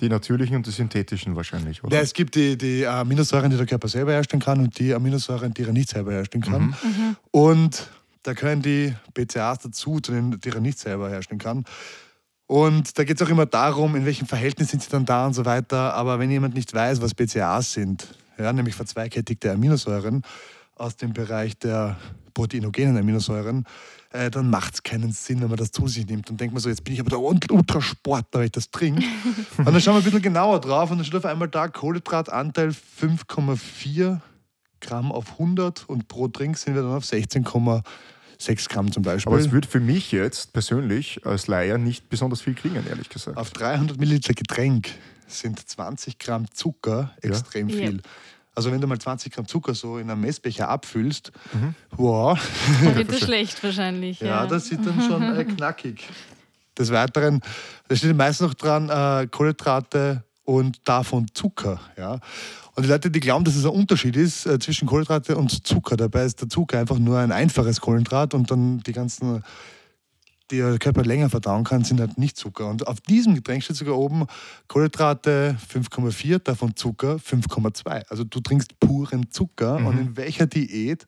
die natürlichen und die synthetischen wahrscheinlich, oder? Ja, es gibt die, die Aminosäuren, die der Körper selber herstellen kann und die Aminosäuren, die er nicht selber herstellen kann. Mhm. Mhm. Und da gehören die BCAAs dazu, zu denen die er nicht selber herstellen kann. Und da geht es auch immer darum, in welchem Verhältnis sind sie dann da und so weiter. Aber wenn jemand nicht weiß, was BCAAs sind, ja, nämlich verzweikettigte Aminosäuren aus dem Bereich der proteinogenen Aminosäuren, äh, dann macht es keinen Sinn, wenn man das zu sich nimmt. Dann denkt man so, jetzt bin ich aber der Ultrasportler, weil ich das trinke. (laughs) und dann schauen wir ein bisschen genauer drauf und dann steht auf einmal da Kohlenhydratanteil 5,4 Gramm auf 100 und pro Drink sind wir dann auf 16,6 Gramm zum Beispiel. Aber es würde für mich jetzt persönlich als Laie nicht besonders viel klingen, ehrlich gesagt. Auf 300 Milliliter Getränk sind 20 Gramm Zucker extrem ja. viel. Ja. Also wenn du mal 20 Gramm Zucker so in einem Messbecher abfüllst, mhm. wow. Dann wird (laughs) das schlecht wahrscheinlich. Ja, ja. das sieht dann schon äh, (laughs) knackig. Des Weiteren, da steht meistens noch dran, äh, Kohlenhydrate und davon Zucker. Ja. Und die Leute, die glauben, dass es ein Unterschied ist äh, zwischen Kohlenhydrate und Zucker. Dabei ist der Zucker einfach nur ein einfaches Kohlenhydrat und dann die ganzen die der Körper länger verdauen kann, sind halt nicht Zucker. Und auf diesem Getränk steht sogar oben Kohlenhydrate 5,4, davon Zucker 5,2. Also du trinkst puren Zucker. Mhm. Und in welcher Diät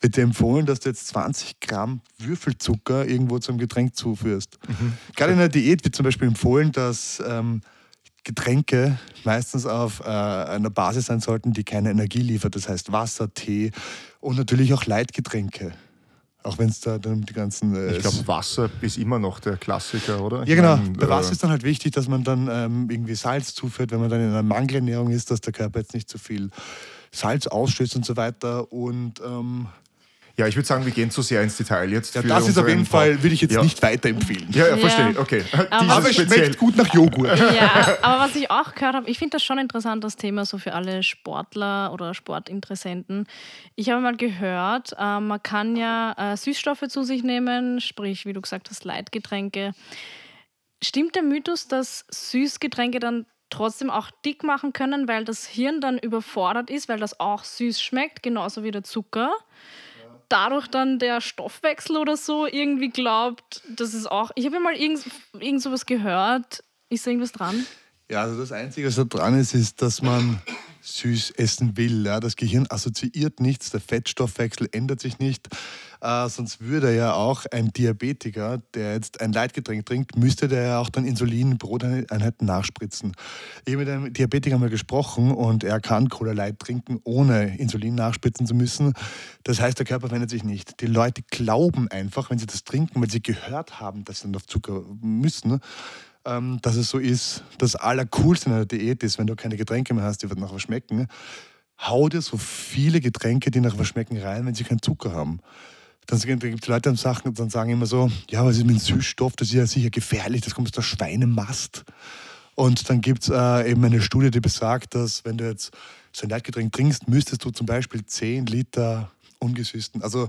wird dir empfohlen, dass du jetzt 20 Gramm Würfelzucker irgendwo zum Getränk zuführst? Mhm. Gerade in der Diät wird zum Beispiel empfohlen, dass ähm, Getränke meistens auf äh, einer Basis sein sollten, die keine Energie liefert. Das heißt Wasser, Tee und natürlich auch Leitgetränke. Auch wenn es da dann die ganzen. Äh, ich glaube, Wasser ist immer noch der Klassiker, oder? Ja, genau. Meine, Bei Wasser äh, ist dann halt wichtig, dass man dann ähm, irgendwie Salz zuführt, wenn man dann in einer Mangelernährung ist, dass der Körper jetzt nicht zu viel Salz ausstößt und so weiter. Und. Ähm, Ja, ich würde sagen, wir gehen zu sehr ins Detail jetzt. Ja, das ist auf jeden Fall, würde ich jetzt Ja. nicht weiterempfehlen. Ja, ja, verstehe ich. Okay. Aber Aber es speziell. schmeckt gut nach Joghurt. Ja, (laughs) aber was ich auch gehört habe, ich finde das schon interessant, das Thema so für alle Sportler oder Sportinteressenten. Ich habe mal gehört, äh, man kann ja äh, Süßstoffe zu sich nehmen, sprich, wie du gesagt hast, Leitgetränke. Stimmt der Mythos, dass Süßgetränke dann trotzdem auch dick machen können, weil das Hirn dann überfordert ist, weil das auch süß schmeckt, genauso wie der Zucker? Dadurch dann der Stoffwechsel oder so irgendwie glaubt, das ist auch. Ich habe ja mal irgend, irgend sowas gehört. Ist da irgendwas dran? Ja, also das Einzige, was da dran ist, ist, dass man süß essen will. Ja. Das Gehirn assoziiert nichts, der Fettstoffwechsel ändert sich nicht. Äh, sonst würde ja auch ein Diabetiker, der jetzt ein Leitgetränk trinkt, müsste der ja auch dann Insulin in Broteinheiten nachspritzen. Ich habe mit einem Diabetiker mal gesprochen und er kann Cola Light trinken, ohne Insulin nachspritzen zu müssen. Das heißt, der Körper verändert sich nicht. Die Leute glauben einfach, wenn sie das trinken, weil sie gehört haben, dass sie dann auf Zucker müssen, ähm, dass es so ist, das Allercoolste in einer Diät ist, wenn du keine Getränke mehr hast, die nach was schmecken. Hau dir so viele Getränke, die nach was schmecken, rein, wenn sie keinen Zucker haben. Dann gibt es Leute, Sachen, dann sagen immer so, ja, was ist mit dem Süßstoff? Das ist ja sicher gefährlich, das kommt aus der Schweinemast. Und dann gibt es äh, eben eine Studie, die besagt, dass wenn du jetzt so ein Leitgetränk trinkst, müsstest du zum Beispiel 10 Liter ungesüßten, also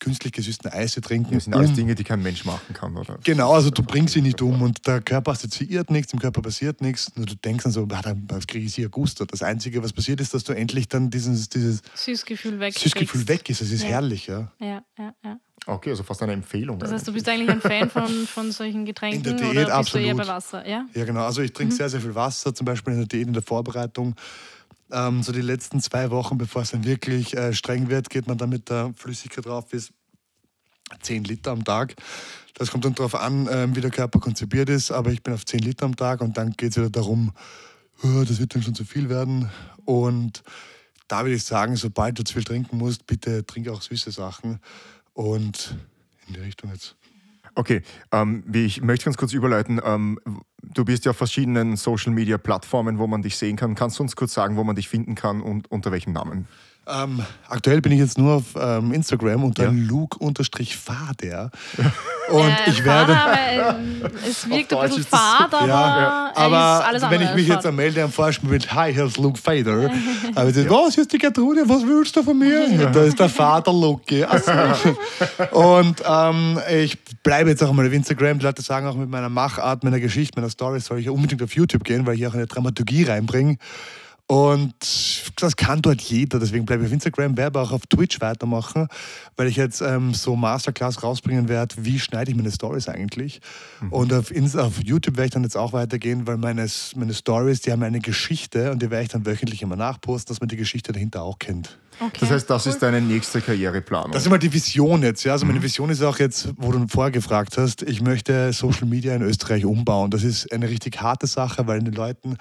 künstlich gesüßten Eise trinken. Das sind alles um- Dinge, die kein Mensch machen kann, oder? Genau, also du bringst sie nicht um und der Körper assoziiert nichts, dem Körper passiert nichts. Nur du denkst dann so, ah, dann kriege ich hier Gusto. Das Einzige, was passiert ist, dass du endlich dann dieses, dieses Süßgefühl weg. Süßgefühl weg ist. Es ist Ja. herrlich, ja. Ja, ja, ja. Okay, also fast eine Empfehlung. Das heißt, du bist eigentlich ein Fan (laughs) von, von solchen Getränken In der Diät oder bist du eher absolut. bei Wasser? Ja? Ja, genau. Also ich trinke sehr, sehr viel Wasser, zum Beispiel in der Diät, in der Vorbereitung. Ähm, so die letzten zwei Wochen, bevor es dann wirklich äh, streng wird, geht man dann mit der Flüssigkeit drauf bis 10 Liter am Tag. Das kommt dann darauf an, ähm, wie der Körper konzipiert ist, aber ich bin auf 10 Liter am Tag und dann geht es wieder darum, oh, das wird dann schon zu viel werden. Und da würde ich sagen, sobald du zu viel trinken musst, bitte trink auch süße Sachen und in die Richtung jetzt. Okay, ähm, wie ich möchte ganz kurz überleiten. Ähm, du bist ja auf verschiedenen Social Media Plattformen, wo man dich sehen kann. Kannst du uns kurz sagen, wo man dich finden kann und unter welchem Namen? Ähm, aktuell bin ich jetzt nur auf ähm, Instagram unter Ja. Luke-Fader. (laughs) Und Äh, ich werde. (laughs) Fad, aber, äh, es wirkt ein bisschen fad, aber, Ja, er aber alles wenn ich mich als jetzt fad. anmelde am Forschung mit Hi, hier ist Luke Fader, (laughs) aber ich sage, was, hier ist die Gertrude, was willst du von mir? Ja, da ist der Vater Luke. Ach so. Und ähm, ich bleibe jetzt auch mal auf Instagram. Die Leute sagen auch mit meiner Machart, meiner Geschichte, meiner Story soll ich unbedingt auf YouTube gehen, weil ich auch eine Dramaturgie reinbringe. Und das kann dort jeder, deswegen bleibe ich auf Instagram, werde aber auch auf Twitch weitermachen, weil ich jetzt ähm, so Masterclass rausbringen werde, wie schneide ich meine Stories eigentlich. Und auf, Ins- auf YouTube werde ich dann jetzt auch weitergehen, weil meine, meine Stories, die haben eine Geschichte und die werde ich dann wöchentlich immer nachposten, dass man die Geschichte dahinter auch kennt. Okay, Das heißt, das cool. ist deine nächste Karriereplanung. Das ist immer die Vision jetzt. Ja? Also meine Vision ist auch jetzt, wo du vorher gefragt hast, ich möchte Social Media in Österreich umbauen. Das ist eine richtig harte Sache, weil in den Leuten,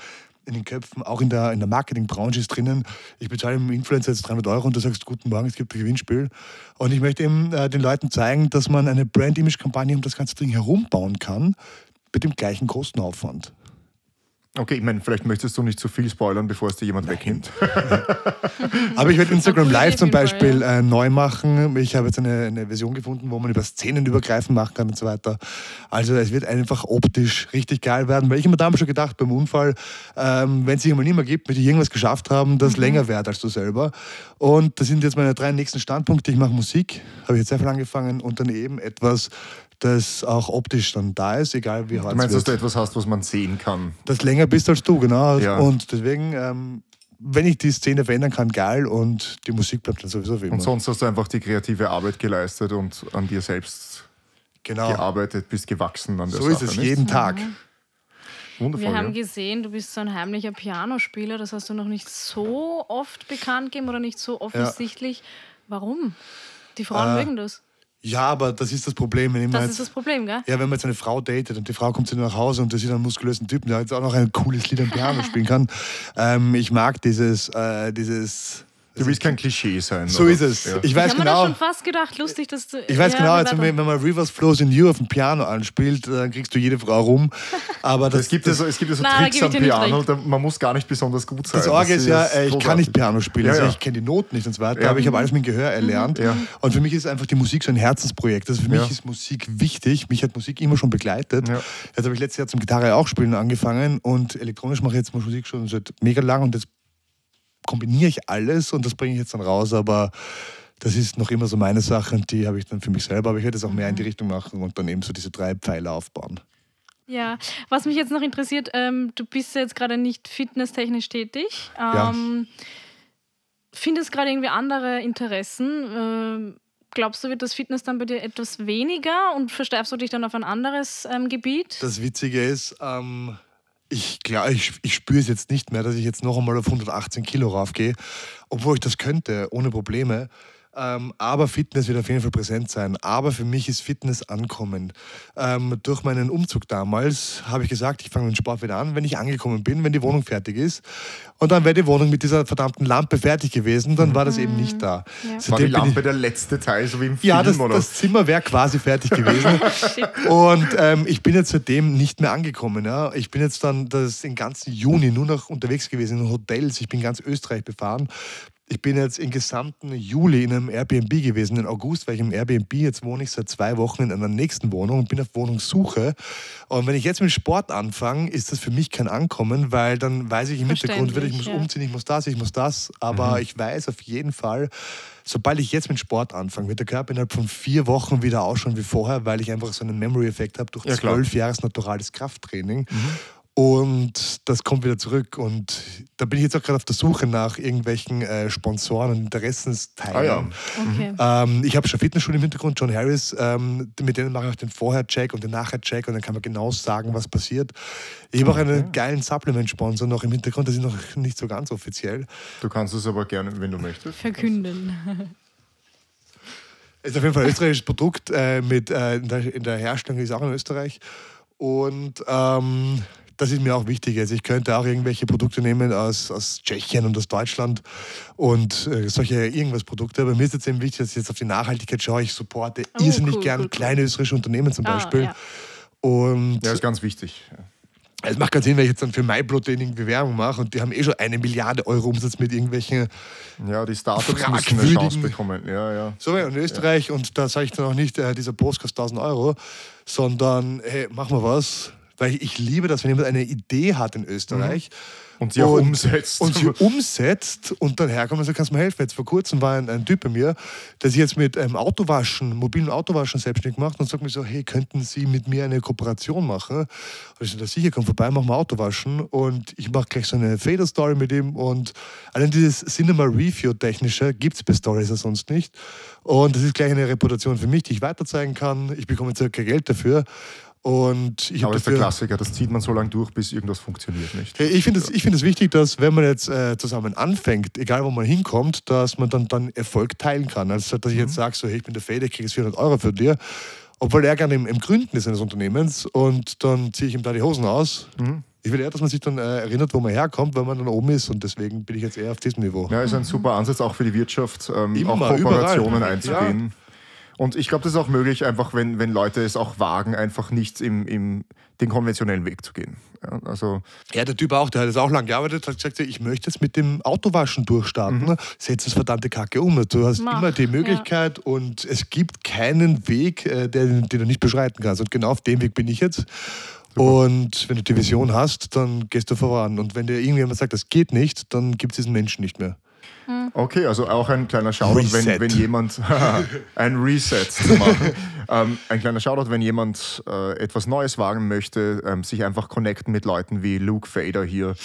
in den Köpfen, auch in der, in der Marketingbranche ist drinnen, ich bezahle einem Influencer jetzt 300 Euro und du sagst, guten Morgen, es gibt ein Gewinnspiel. Und ich möchte eben äh, den Leuten zeigen, dass man eine Brand-Image-Kampagne um das ganze Ding herum bauen kann, mit dem gleichen Kostenaufwand. Okay, ich meine, vielleicht möchtest du nicht zu viel spoilern, bevor es dir jemand wegnimmt. (laughs) Aber ich werde Instagram Live zum Beispiel äh, neu machen. Ich habe jetzt eine, eine Version gefunden, wo man über Szenen übergreifen machen kann und so weiter. Also es wird einfach optisch richtig geil werden, weil ich immer damals schon gedacht beim Unfall, ähm, wenn es sich einmal nicht mehr gibt, möchte ich irgendwas geschafft haben, das länger währt als du selber. Und das sind jetzt meine drei nächsten Standpunkte. Ich mache Musik, habe ich jetzt sehr viel angefangen und dann eben etwas, das auch optisch dann da ist, egal wie hart Du meinst, dass du etwas hast, was man sehen kann? Das länger bist als du, genau. Ja. Und deswegen, ähm, wenn ich die Szene verändern kann, geil und die Musik bleibt dann sowieso wie immer. Und sonst hast du einfach die kreative Arbeit geleistet und an dir selbst genau. gearbeitet, bist gewachsen an der So Sache. ist es nicht? jeden Tag. Wundervoll. Wir haben ja. gesehen, du bist so ein heimlicher Pianospieler, das hast du noch nicht so oft bekannt gegeben oder nicht so offensichtlich. Warum? Die Frauen Äh, mögen das. Ja, aber das ist das Problem. Wenn, Das mal ist jetzt, das Problem, gell? ja, wenn man jetzt eine Frau datet und die Frau kommt zu dir nach Hause und das ist ein muskulösen Typen, der jetzt auch noch ein cooles Lied am Piano spielen kann. (laughs) Ähm, ich mag dieses, äh, dieses Du willst kein Klischee sein. So oder? ist es. Ja. Ich weiß ich habe mir genau. das schon fast gedacht, lustig, dass du. Ich weiß ja, genau, wie also wenn wenn man Rivers Flows in You auf dem Piano anspielt, dann kriegst du jede Frau rum. Aber das, Es gibt ja so, es gibt so Nein, Tricks am ich Piano, da, man muss gar nicht besonders gut sein. Das Orgel ist ja, äh, ich kann nicht. Piano spielen, Ja, also ja. ich kenne die Noten nicht und so weiter, Ja. aber ich habe alles mit dem Gehör erlernt. Ja. Und für mich ist einfach die Musik so ein Herzensprojekt. Also für mich Ja. ist Musik wichtig. Mich hat Musik immer schon begleitet. Ja. Jetzt habe ich letztes Jahr zum Gitarre auch spielen angefangen und elektronisch mache ich jetzt Musik schon seit mega lang und jetzt kombiniere ich alles und das bringe ich jetzt dann raus, aber das ist noch immer so meine Sache und die habe ich dann für mich selber, aber ich werde es auch mehr in die Richtung machen und dann eben so diese drei Pfeiler aufbauen. Ja, was mich jetzt noch interessiert, ähm, du bist ja jetzt gerade nicht fitnesstechnisch tätig. Ja. Ähm, Findest gerade irgendwie andere Interessen? Ähm, glaubst du, wird das Fitness dann bei dir etwas weniger und versteifst du dich dann auf ein anderes ähm, Gebiet? Das Witzige ist, ähm, ich glaube, ich, ich spüre es jetzt nicht mehr, dass ich jetzt noch einmal auf 118 Kilo raufgehe, obwohl ich das könnte, ohne Probleme. Ähm, aber Fitness wird auf jeden Fall präsent sein. Aber für mich ist Fitness ankommen. Ähm, durch meinen Umzug damals habe ich gesagt, ich fange mit dem Sport wieder an, wenn ich angekommen bin, wenn die Wohnung fertig ist. Und dann wäre die Wohnung mit dieser verdammten Lampe fertig gewesen, dann war das eben nicht da. Ja. War die bin ich- Lampe der letzte Teil, so wie im Film, ja, das, oder? das Zimmer wäre quasi fertig gewesen. (laughs) und ähm, ich bin jetzt seitdem nicht mehr angekommen. Ja. Ich bin jetzt dann das, den ganzen Juni nur noch unterwegs gewesen in Hotels. Ich bin ganz Österreich befahren. Ich bin jetzt im gesamten Juli in einem Airbnb gewesen. In August war ich im Airbnb. Jetzt wohne ich seit zwei Wochen in einer nächsten Wohnung und bin auf Wohnungssuche. Und wenn ich jetzt mit Sport anfange, ist das für mich kein Ankommen, weil dann weiß ich im Hintergrund wieder, ich muss ja. umziehen, ich muss das, ich muss das. Aber ich weiß auf jeden Fall, sobald ich jetzt mit Sport anfange, wird der Körper innerhalb von vier Wochen wieder ausschauen wie vorher, weil ich einfach so einen Memory-Effekt habe durch Ja, zwölf Jahres naturales Krafttraining. Und das kommt wieder zurück. Und da bin ich jetzt auch gerade auf der Suche nach irgendwelchen äh, Sponsoren und Interessensteilen. Ah ja. Okay. Ähm, ich habe schon Fitnessstudio im Hintergrund, John Harris, ähm, mit denen mache ich auch den Vorher-Check und den Nachher-Check und dann kann man genau sagen, was passiert. Ich habe auch einen geilen Supplement-Sponsor noch im Hintergrund, das ist noch nicht so ganz offiziell. Du kannst es aber gerne, wenn du möchtest. Verkünden. (laughs) Ist auf jeden Fall ein österreichisches Produkt äh, mit, äh, in, der, in der Herstellung ist auch in Österreich. Und ähm, das ist mir auch wichtig. Also ich könnte auch irgendwelche Produkte nehmen aus, aus Tschechien und aus Deutschland und äh, solche irgendwas Produkte. Aber mir ist jetzt eben wichtig, dass ich jetzt auf die Nachhaltigkeit schaue. Ich supporte Oh, irrsinnig cool, gern cool, cool. kleine österreichische Unternehmen zum Ah, Beispiel. ja. Und Ja, ist ganz wichtig. es macht keinen Sinn, wenn ich jetzt dann für MyProtein irgendwie Werbung mache und die haben eh schon eine Milliarde Euro Umsatz mit irgendwelchen Ja, die Startups müssen eine Chance bekommen. Ja, ja. So, in Österreich, und da sage ich dann auch nicht, äh, dieser Post kostet 1000 Euro, sondern hey, machen wir was. Weil ich, liebe das, wenn jemand eine Idee hat in Österreich. Und sie auch umsetzt. Und sie umsetzt und dann herkommt und sagt, kannst du mir helfen? Jetzt vor kurzem war ein, ein Typ bei mir, der sich jetzt mit ähm, Autowaschen, mobilen Autowaschen selbstständig macht und sagt mir so, hey, könnten Sie mit mir eine Kooperation machen? Und ich so, sicher, komm vorbei, mach mal Autowaschen. Und ich mache gleich so eine Fader-Story mit ihm und allein dieses Cinema-Review-Technische gibt es bei Stories ja sonst nicht. Und das ist gleich eine Reputation für mich, die ich weiterzeigen kann. Ich bekomme circa Geld dafür. Und ich Aber das ist der. Klassiker, das zieht man so lange durch, bis irgendwas funktioniert nicht. Ich finde es find wichtig, dass wenn man jetzt äh, zusammen anfängt, egal wo man hinkommt, dass man dann, dann Erfolg teilen kann. Also dass ich jetzt sage, so, hey, ich bin der Fede, ich kriege jetzt 400 Euro für dir, obwohl er gerne im, im Gründen ist eines Unternehmens und dann ziehe ich ihm da die Hosen aus. Ich will eher, dass man sich dann äh, erinnert, wo man herkommt, wenn man dann oben ist und deswegen bin ich jetzt eher auf diesem Niveau. Ja, ist ein super Ansatz auch für die Wirtschaft, ähm, Immer, auch Kooperationen überall. einzugehen. Und ich glaube, das ist auch möglich, einfach wenn, wenn Leute es auch wagen, einfach nicht im, im, den konventionellen Weg zu gehen. Ja, also Ja, der Typ auch, der hat jetzt auch lange gearbeitet, hat gesagt, ich möchte jetzt mit dem Autowaschen durchstarten. Setz das verdammte Kacke um. Du hast Mach, immer die ja. Möglichkeit und es gibt keinen Weg, äh, der, den du nicht beschreiten kannst. Und genau auf dem Weg bin ich jetzt. Und wenn du die Vision hast, dann gehst du voran. Und wenn dir irgendjemand sagt, das geht nicht, dann gibt es diesen Menschen nicht mehr. Okay, also auch ein kleiner Shoutout, wenn, wenn jemand (laughs) ein Reset zu machen. (laughs) ähm, ein kleiner Shoutout, wenn jemand äh, etwas Neues wagen möchte, ähm, sich einfach connecten mit Leuten wie Luke Fader hier,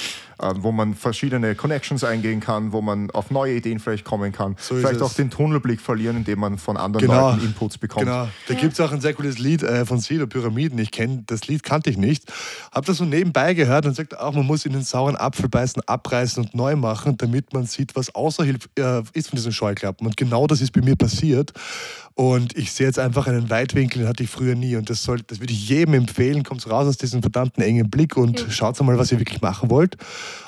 ähm, wo man verschiedene Connections eingehen kann, wo man auf neue Ideen vielleicht kommen kann. So vielleicht auch den Tunnelblick verlieren, indem man von anderen Genau. Leuten Inputs bekommt. Genau. Da gibt es auch ein sehr cooles Lied äh, von Sido, Pyramiden. Ich kenne das Lied, kannte ich nicht. Hab das so nebenbei gehört und sagt auch, man muss in den sauren Apfel beißen, abreißen und neu machen, damit man sieht, was außerhalb äh, ist von diesen Scheuklappen. Und genau das ist bei mir passiert. Und ich sehe jetzt einfach einen Weitwinkel, den hatte ich früher nie. Und das, soll, das würde ich jedem empfehlen. Kommt raus aus diesem verdammten engen Blick und Ja. schaut mal, was ihr wirklich machen wollt.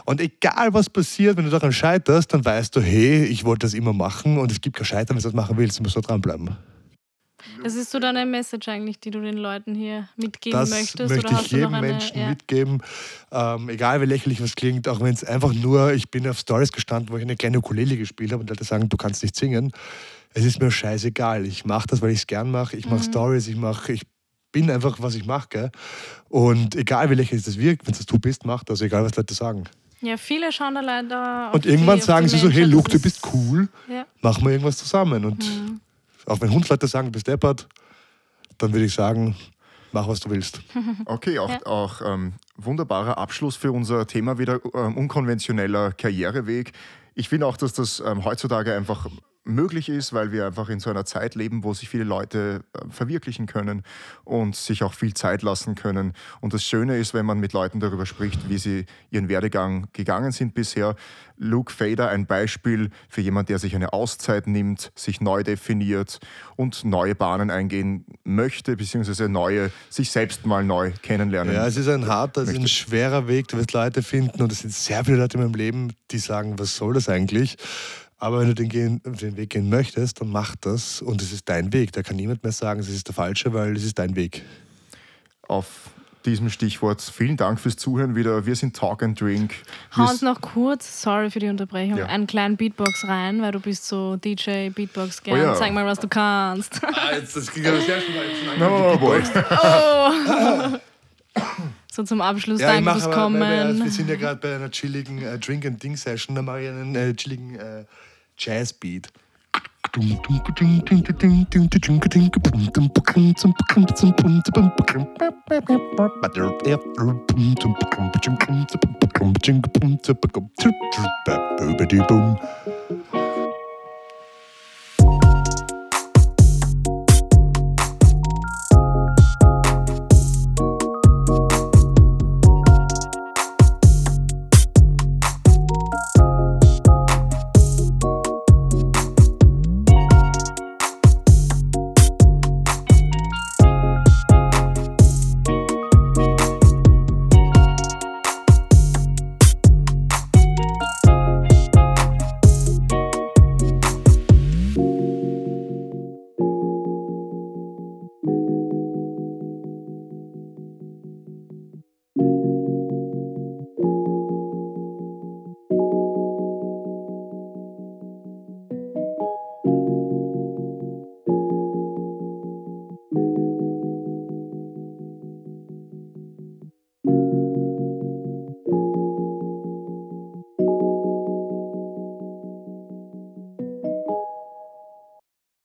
Und egal was passiert, wenn du daran scheiterst, dann weißt du, hey, ich wollte das immer machen und es gibt kein Scheitern, wenn du das machen willst, du musst nur dranbleiben. Das ist so deine Message eigentlich, die du den Leuten hier mitgeben Das möchtest? möchte oder ich jedem eine, Menschen ja. mitgeben. Ähm, egal wie lächerlich was klingt, auch wenn es einfach nur, ich bin auf Stories gestanden, wo ich eine kleine Ukulele gespielt habe und Leute sagen, du kannst nicht singen. Es ist mir scheißegal. Ich mache das, weil ich es gern mache. Ich mache Mhm. Stories, ich mache, ich bin einfach, was ich mache. gell? Und egal wie lächerlich das wirkt, wenn es du bist, mach das, egal was Leute sagen. Ja, viele schauen da leider. Und die- irgendwann auf sagen die sie so, hey Menschen, Luke, du bist ist- cool, Ja. machen wir irgendwas zusammen. Und Mhm. Auch wenn Hundsleute sagen, du bist deppert, dann würde ich sagen, mach was du willst. (laughs) Okay, auch, Ja. auch ähm, wunderbarer Abschluss für unser Thema wieder ähm, unkonventioneller Karriereweg. Ich finde auch, dass das ähm, heutzutage einfach möglich ist, weil wir einfach in so einer Zeit leben, wo sich viele Leute äh, verwirklichen können und sich auch viel Zeit lassen können. Und das Schöne ist, wenn man mit Leuten darüber spricht, wie sie ihren Werdegang gegangen sind bisher. Luke Fader, ein Beispiel für jemand, der sich eine Auszeit nimmt, sich neu definiert und neue Bahnen eingehen möchte, beziehungsweise neue, sich selbst mal neu kennenlernen. Ja, es ist ein harter, es ist ein schwerer Weg, du wirst Leute finden und es sind sehr viele Leute in meinem Leben, die sagen, was soll das eigentlich? Aber wenn du den, gehen, den Weg gehen möchtest, dann mach das und es ist dein Weg. Da kann niemand mehr sagen, es ist der falsche, weil es ist dein Weg. Auf diesem Stichwort vielen Dank fürs Zuhören wieder. Wir sind Talk and Drink. Hau uns noch kurz, sorry für die Unterbrechung, Ja. einen kleinen Beatbox rein, weil du bist so DJ, Beatbox gern. Oh ja. Zeig mal, was du kannst. das ging aber sehr schnell. No, boy. (laughs) (laughs) so zum Abschluss, Ja, aber, weil wir, Kommen. wir sind ja gerade bei einer chilligen äh, Drink and Ding Session, da mache ich einen äh, chilligen äh, Jazzbeat.